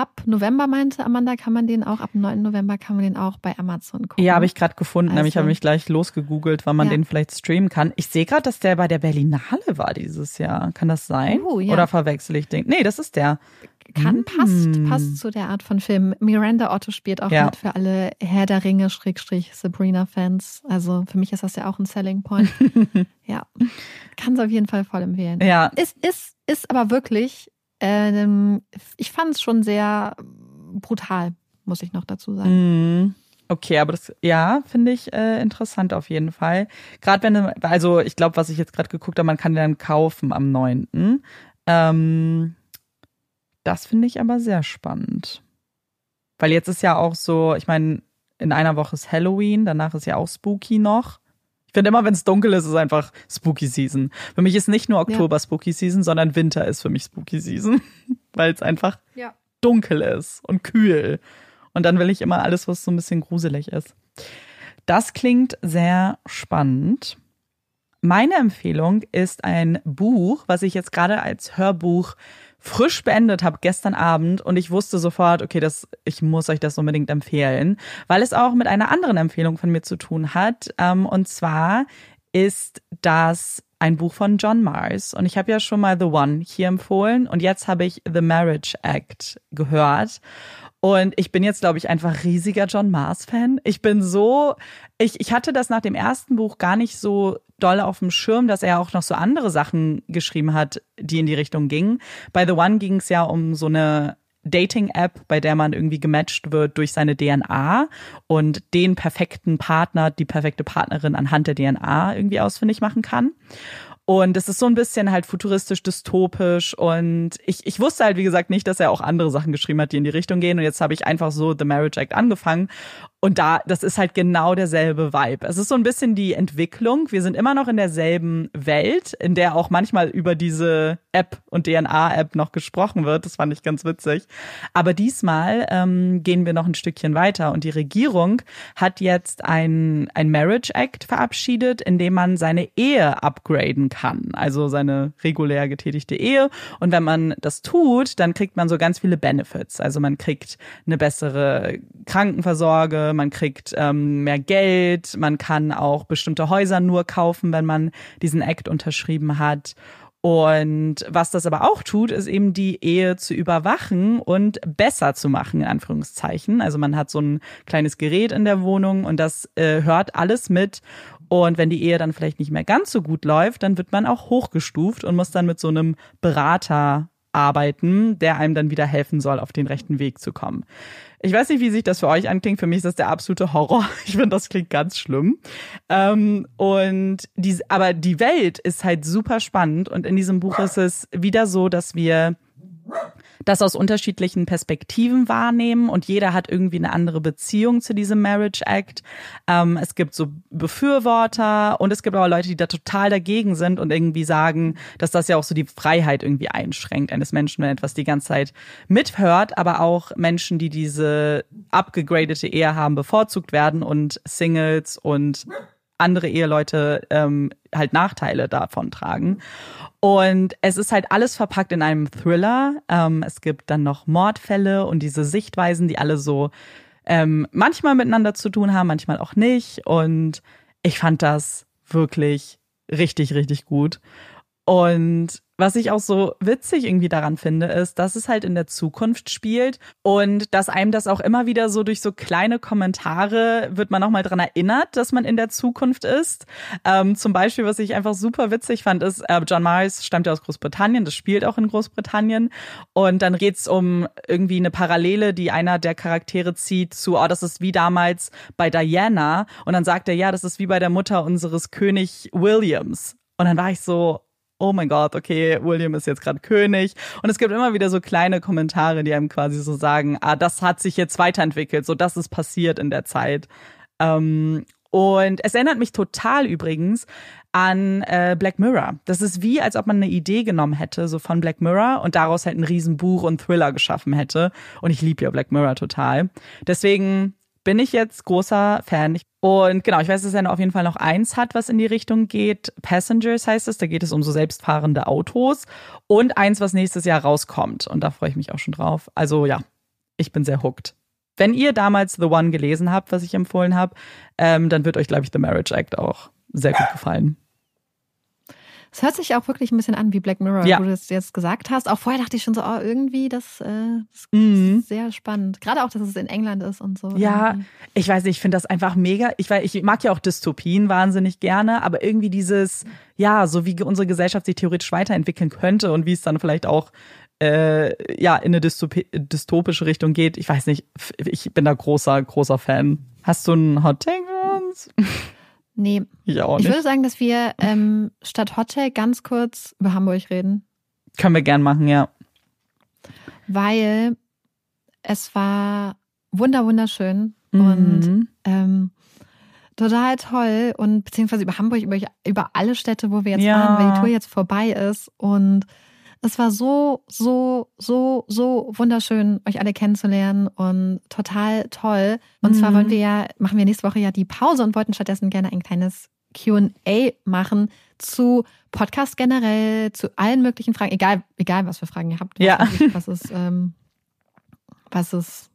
ab November meinte Amanda, kann man den auch, ab dem 9. November kann man den auch bei Amazon gucken. Ja, habe ich gerade gefunden. Also- habe mich gleich losgegoogelt, wann man Ja. den vielleicht streamen kann. Ich sehe gerade, dass der bei der Berlinale war dieses Jahr. Kann das sein? Oh, ja. Oder verwechsel ich den? Nee, das ist der. kann, passt, Mm. passt zu der Art von Film. Miranda Otto spielt auch Ja. mit für alle Herr der Ringe, Schrägstrich, Sabrina-Fans. Also für mich ist das ja auch ein Selling Point. ja, kann es auf jeden Fall voll empfehlen. Ja, Es ist, ist aber wirklich, ähm, ich fand es schon sehr brutal, muss ich noch dazu sagen. Mhm. Okay, aber das, ja, finde ich äh, interessant auf jeden Fall. Gerade wenn, also ich glaube, was ich jetzt gerade geguckt habe, man kann den dann kaufen am 9. Ähm, das finde ich aber sehr spannend. Weil jetzt ist ja auch so, ich meine, in einer Woche ist Halloween, danach ist ja auch Spooky noch. Ich finde immer, wenn es dunkel ist, ist einfach Spooky Season. Für mich ist nicht nur Oktober Spooky Season, sondern Winter ist für mich Spooky Season. Weil es einfach Ja. dunkel ist und kühl. Und dann will ich immer alles, was so ein bisschen gruselig ist. Das klingt sehr spannend. Meine Empfehlung ist ein Buch, was ich jetzt gerade als Hörbuch frisch beendet habe gestern Abend und ich wusste sofort, okay, das, ich muss euch das unbedingt empfehlen, weil es auch mit einer anderen Empfehlung von mir zu tun hat. Ähm, und zwar ist das ein Buch von John Mars und ich habe ja schon mal The One hier empfohlen und jetzt habe ich The Marriage Act gehört und ich bin jetzt, glaube ich, einfach riesiger John Mars-Fan. Ich bin so, ich, ich hatte das nach dem ersten Buch gar nicht so doll auf dem Schirm, dass er auch noch so andere Sachen geschrieben hat, die in die Richtung gingen. Bei The One ging es ja um so eine Dating-App, bei der man irgendwie gematcht wird durch seine DNA und den perfekten Partner, die perfekte Partnerin anhand der DNA irgendwie ausfindig machen kann. Und es ist so ein bisschen halt futuristisch, dystopisch. Und ich, ich wusste halt, wie gesagt, nicht, dass er auch andere Sachen geschrieben hat, die in die Richtung gehen. Und jetzt habe ich einfach so The Marriage Act angefangen. Und da, das ist halt genau derselbe Vibe. Es ist so ein bisschen die Entwicklung. Wir sind immer noch in derselben Welt, in der auch manchmal über diese App und DNA-App noch gesprochen wird. Das fand ich ganz witzig. Aber diesmal ähm, gehen wir noch ein Stückchen weiter. Und die Regierung hat jetzt ein, ein Marriage Act verabschiedet, in dem man seine Ehe upgraden kann. Also seine regulär getätigte Ehe. Und wenn man das tut, dann kriegt man so ganz viele Benefits. Also man kriegt eine bessere Man kriegt ähm, mehr Geld, man kann auch bestimmte Häuser nur kaufen, wenn man diesen Act unterschrieben hat. Und was das aber auch tut, ist eben die Ehe zu überwachen und besser zu machen, in Anführungszeichen. Also man hat so ein kleines Gerät in der Wohnung und das äh, hört alles mit. Und wenn die Ehe dann vielleicht nicht mehr ganz so gut läuft, dann wird man auch hochgestuft und muss dann mit so einem Berater arbeiten, der einem dann wieder helfen soll, auf den rechten Weg zu kommen. Ich weiß nicht, wie sich das für euch anklingt. Für mich ist das der absolute Horror. Ich finde, das klingt ganz schlimm. Ähm, und die, aber die Welt ist halt super spannend. Und in diesem Buch ist es wieder so, dass wir das aus unterschiedlichen Perspektiven wahrnehmen und jeder hat irgendwie eine andere Beziehung zu diesem Marriage Act. Ähm, es gibt so Befürworter und es gibt aber Leute, die da total dagegen sind und irgendwie sagen, dass das ja auch so die Freiheit irgendwie einschränkt eines Menschen, wenn etwas die ganze Zeit mithört, aber auch Menschen, die diese abgegradete Ehe haben, bevorzugt werden und Singles und andere Eheleute ähm, halt Nachteile davon tragen. Und es ist halt alles verpackt in einem Thriller. Ähm, es gibt dann noch Mordfälle und diese Sichtweisen, die alle so ähm, manchmal miteinander zu tun haben, manchmal auch nicht. Und ich fand das wirklich richtig, richtig gut. Und was ich auch so witzig irgendwie daran finde, ist, dass es halt in der Zukunft spielt und dass einem das auch immer wieder so durch so kleine Kommentare wird man nochmal dran erinnert, dass man in der Zukunft ist. Ähm, zum Beispiel, was ich einfach super witzig fand, ist, äh, John Mars stammt ja aus Großbritannien, das spielt auch in Großbritannien und dann geht's um irgendwie eine Parallele, die einer der Charaktere zieht zu, oh, das ist wie damals bei Diana und dann sagt er, ja, das ist wie bei der Mutter unseres König Williams. Und dann war ich so, oh mein Gott, okay, William ist jetzt gerade König. Und es gibt immer wieder so kleine Kommentare, die einem quasi so sagen, ah, das hat sich jetzt weiterentwickelt, so das ist passiert in der Zeit. Ähm, und es erinnert mich total übrigens an äh, Black Mirror. Das ist wie, als ob man eine Idee genommen hätte, so von Black Mirror und daraus halt ein Riesenbuch und Thriller geschaffen hätte. Und ich liebe ja Black Mirror total. Deswegen bin ich jetzt großer Fan. Und genau, ich weiß, dass er auf jeden Fall noch eins hat, was in die Richtung geht. Passengers heißt es, da geht es um so selbstfahrende Autos. Und eins, was nächstes Jahr rauskommt. Und da freue ich mich auch schon drauf. Also ja, ich bin sehr hooked. Wenn ihr damals The One gelesen habt, was ich empfohlen habe, ähm, dann wird euch, glaube ich, The Marriage Act auch sehr gut gefallen. Es hört sich auch wirklich ein bisschen an wie Black Mirror, ja. wo du das jetzt gesagt hast. Auch vorher dachte ich schon so, oh, irgendwie, das, äh, das mhm. ist sehr spannend. Gerade auch, dass es in England ist und so. Ja, irgendwie. ich weiß nicht, ich finde das einfach mega. Ich, weiß, ich mag ja auch Dystopien wahnsinnig gerne, aber irgendwie dieses, ja, so wie unsere Gesellschaft sich theoretisch weiterentwickeln könnte und wie es dann vielleicht auch äh, ja, in eine dystopische Richtung geht. Ich weiß nicht, ich bin da großer, großer Fan. Hast du einen Hot Take für uns? Nee. Ich auch nicht. Ich würde sagen, dass wir ähm, statt Hotel ganz kurz über Hamburg reden. Können wir gern machen, ja. Weil es war wunder wunderschön mhm. und ähm, total toll und beziehungsweise über Hamburg, über, über alle Städte, wo wir jetzt ja. waren, weil die Tour jetzt vorbei ist und es war so, so, so, so wunderschön, euch alle kennenzulernen und total toll. Und mhm. zwar wollen wir ja, machen wir nächste Woche ja die Pause und wollten stattdessen gerne ein kleines QA machen zu Podcast generell, zu allen möglichen Fragen, egal, egal was für Fragen ihr habt. Ja. Was ist, ähm, was ist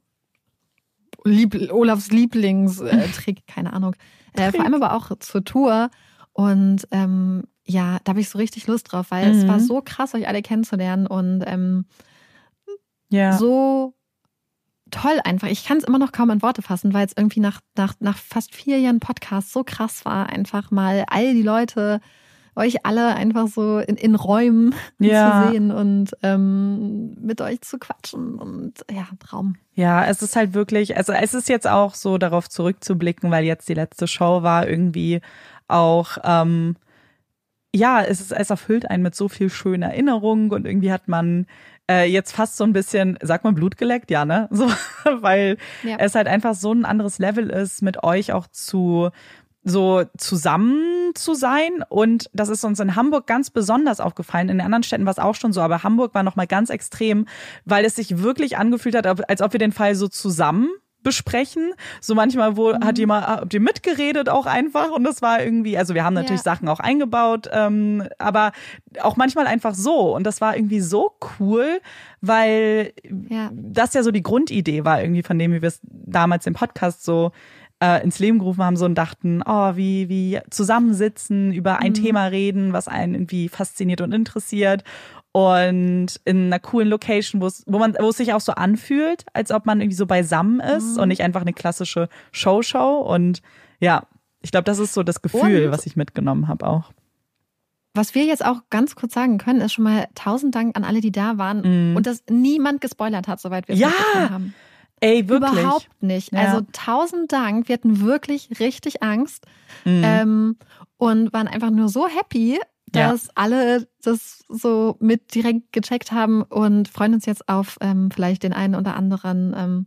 Lieb Olafs Lieblingstrick, keine Ahnung. Äh, vor allem aber auch zur Tour. Und ähm, ja, da habe ich so richtig Lust drauf, weil mhm. es war mhm. so krass, euch alle kennenzulernen und ähm, ja. so toll einfach. Ich kann es immer noch kaum in Worte fassen, weil es irgendwie nach, nach, nach fast vier Jahren Podcast so krass war, einfach mal all die Leute, euch alle einfach so in, in Räumen ja. zu sehen und ähm, mit euch zu quatschen und ja, Traum. Ja, es ist halt wirklich, also es ist jetzt auch so darauf zurückzublicken, weil jetzt die letzte Show war irgendwie auch ähm, ja, es, ist, es erfüllt einen mit so viel schönen Erinnerungen und irgendwie hat man äh, jetzt fast so ein bisschen, sag mal, Blut geleckt, ja, ne? So, weil ja. es halt einfach so ein anderes Level ist, mit euch auch zu so zusammen zu sein und das ist uns in Hamburg ganz besonders aufgefallen. In den anderen Städten war es auch schon so, aber Hamburg war noch mal ganz extrem, weil es sich wirklich angefühlt hat, als ob wir den Fall so zusammen besprechen. So manchmal wo mhm. hat jemand, habt ihr mitgeredet auch einfach und das war irgendwie, also wir haben natürlich ja. Sachen auch eingebaut, ähm, aber auch manchmal einfach so und das war irgendwie so cool, weil ja. das ja so die Grundidee war irgendwie von dem, wie wir es damals im Podcast so äh, ins Leben gerufen haben so und dachten, oh, wie, wie zusammensitzen, über ein Mhm. Thema reden, was einen irgendwie fasziniert und interessiert. Und in einer coolen Location, wo es, wo man, wo es sich auch so anfühlt, als ob man irgendwie so beisammen ist Mhm. und nicht einfach eine klassische Show-Show. Und ja, ich glaube, das ist so das Gefühl, Und- was ich mitgenommen habe auch. Was wir jetzt auch ganz kurz sagen können, ist schon mal tausend Dank an alle, die da waren Mhm. und dass niemand gespoilert hat, soweit wir es Ja, haben. Ey, wirklich. Überhaupt nicht. Ja. Also tausend Dank. Wir hatten wirklich richtig Angst Mhm. ähm, und waren einfach nur so happy, Ja. dass alle das so mit direkt gecheckt haben und freuen uns jetzt auf ähm, vielleicht den einen oder anderen. Ähm,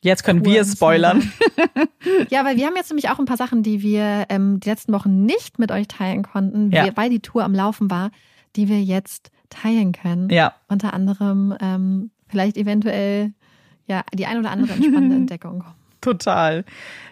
Jetzt können wir spoilern. ja, weil wir haben jetzt nämlich auch ein paar Sachen, die wir ähm, die letzten Wochen nicht mit euch teilen konnten, Ja. weil die Tour am Laufen war, die wir jetzt teilen können. Ja, Unter anderem ähm, vielleicht eventuell ja die ein oder andere entspannende Entdeckung. Total.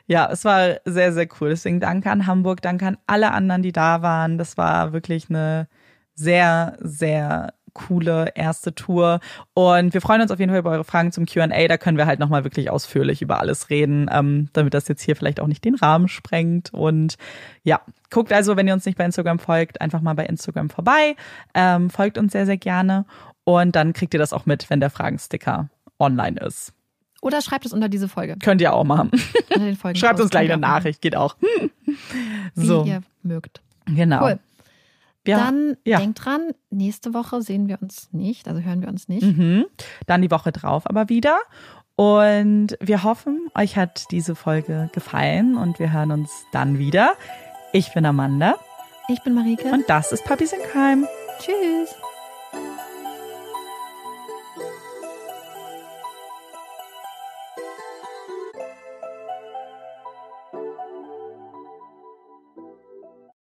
Ja, es war sehr, sehr cool. Deswegen danke an Hamburg, danke an alle anderen, die da waren. Das war wirklich eine sehr, sehr coole erste Tour. Und wir freuen uns auf jeden Fall über eure Fragen zum QA. Da können wir halt nochmal wirklich ausführlich über alles reden, ähm, damit das jetzt hier vielleicht auch nicht den Rahmen sprengt. Und ja, guckt also, wenn ihr uns nicht bei Instagram folgt, einfach mal bei Instagram vorbei. Ähm, folgt uns sehr, sehr gerne. Und dann kriegt ihr das auch mit, wenn der Fragensticker online ist. Oder schreibt es unter diese Folge. Könnt ihr auch machen. Schreibt uns gleich eine Nachricht, geht auch. Wie So, ihr mögt. genau. Cool. Ja, Dann ja. denkt dran, nächste Woche sehen wir uns nicht, also hören wir uns nicht. Mhm. Dann die Woche drauf aber wieder. Und wir hoffen, euch hat diese Folge gefallen und wir hören uns dann wieder. Ich bin Amanda Ich bin Marike. und das ist Puppies in Crime. Tschüss.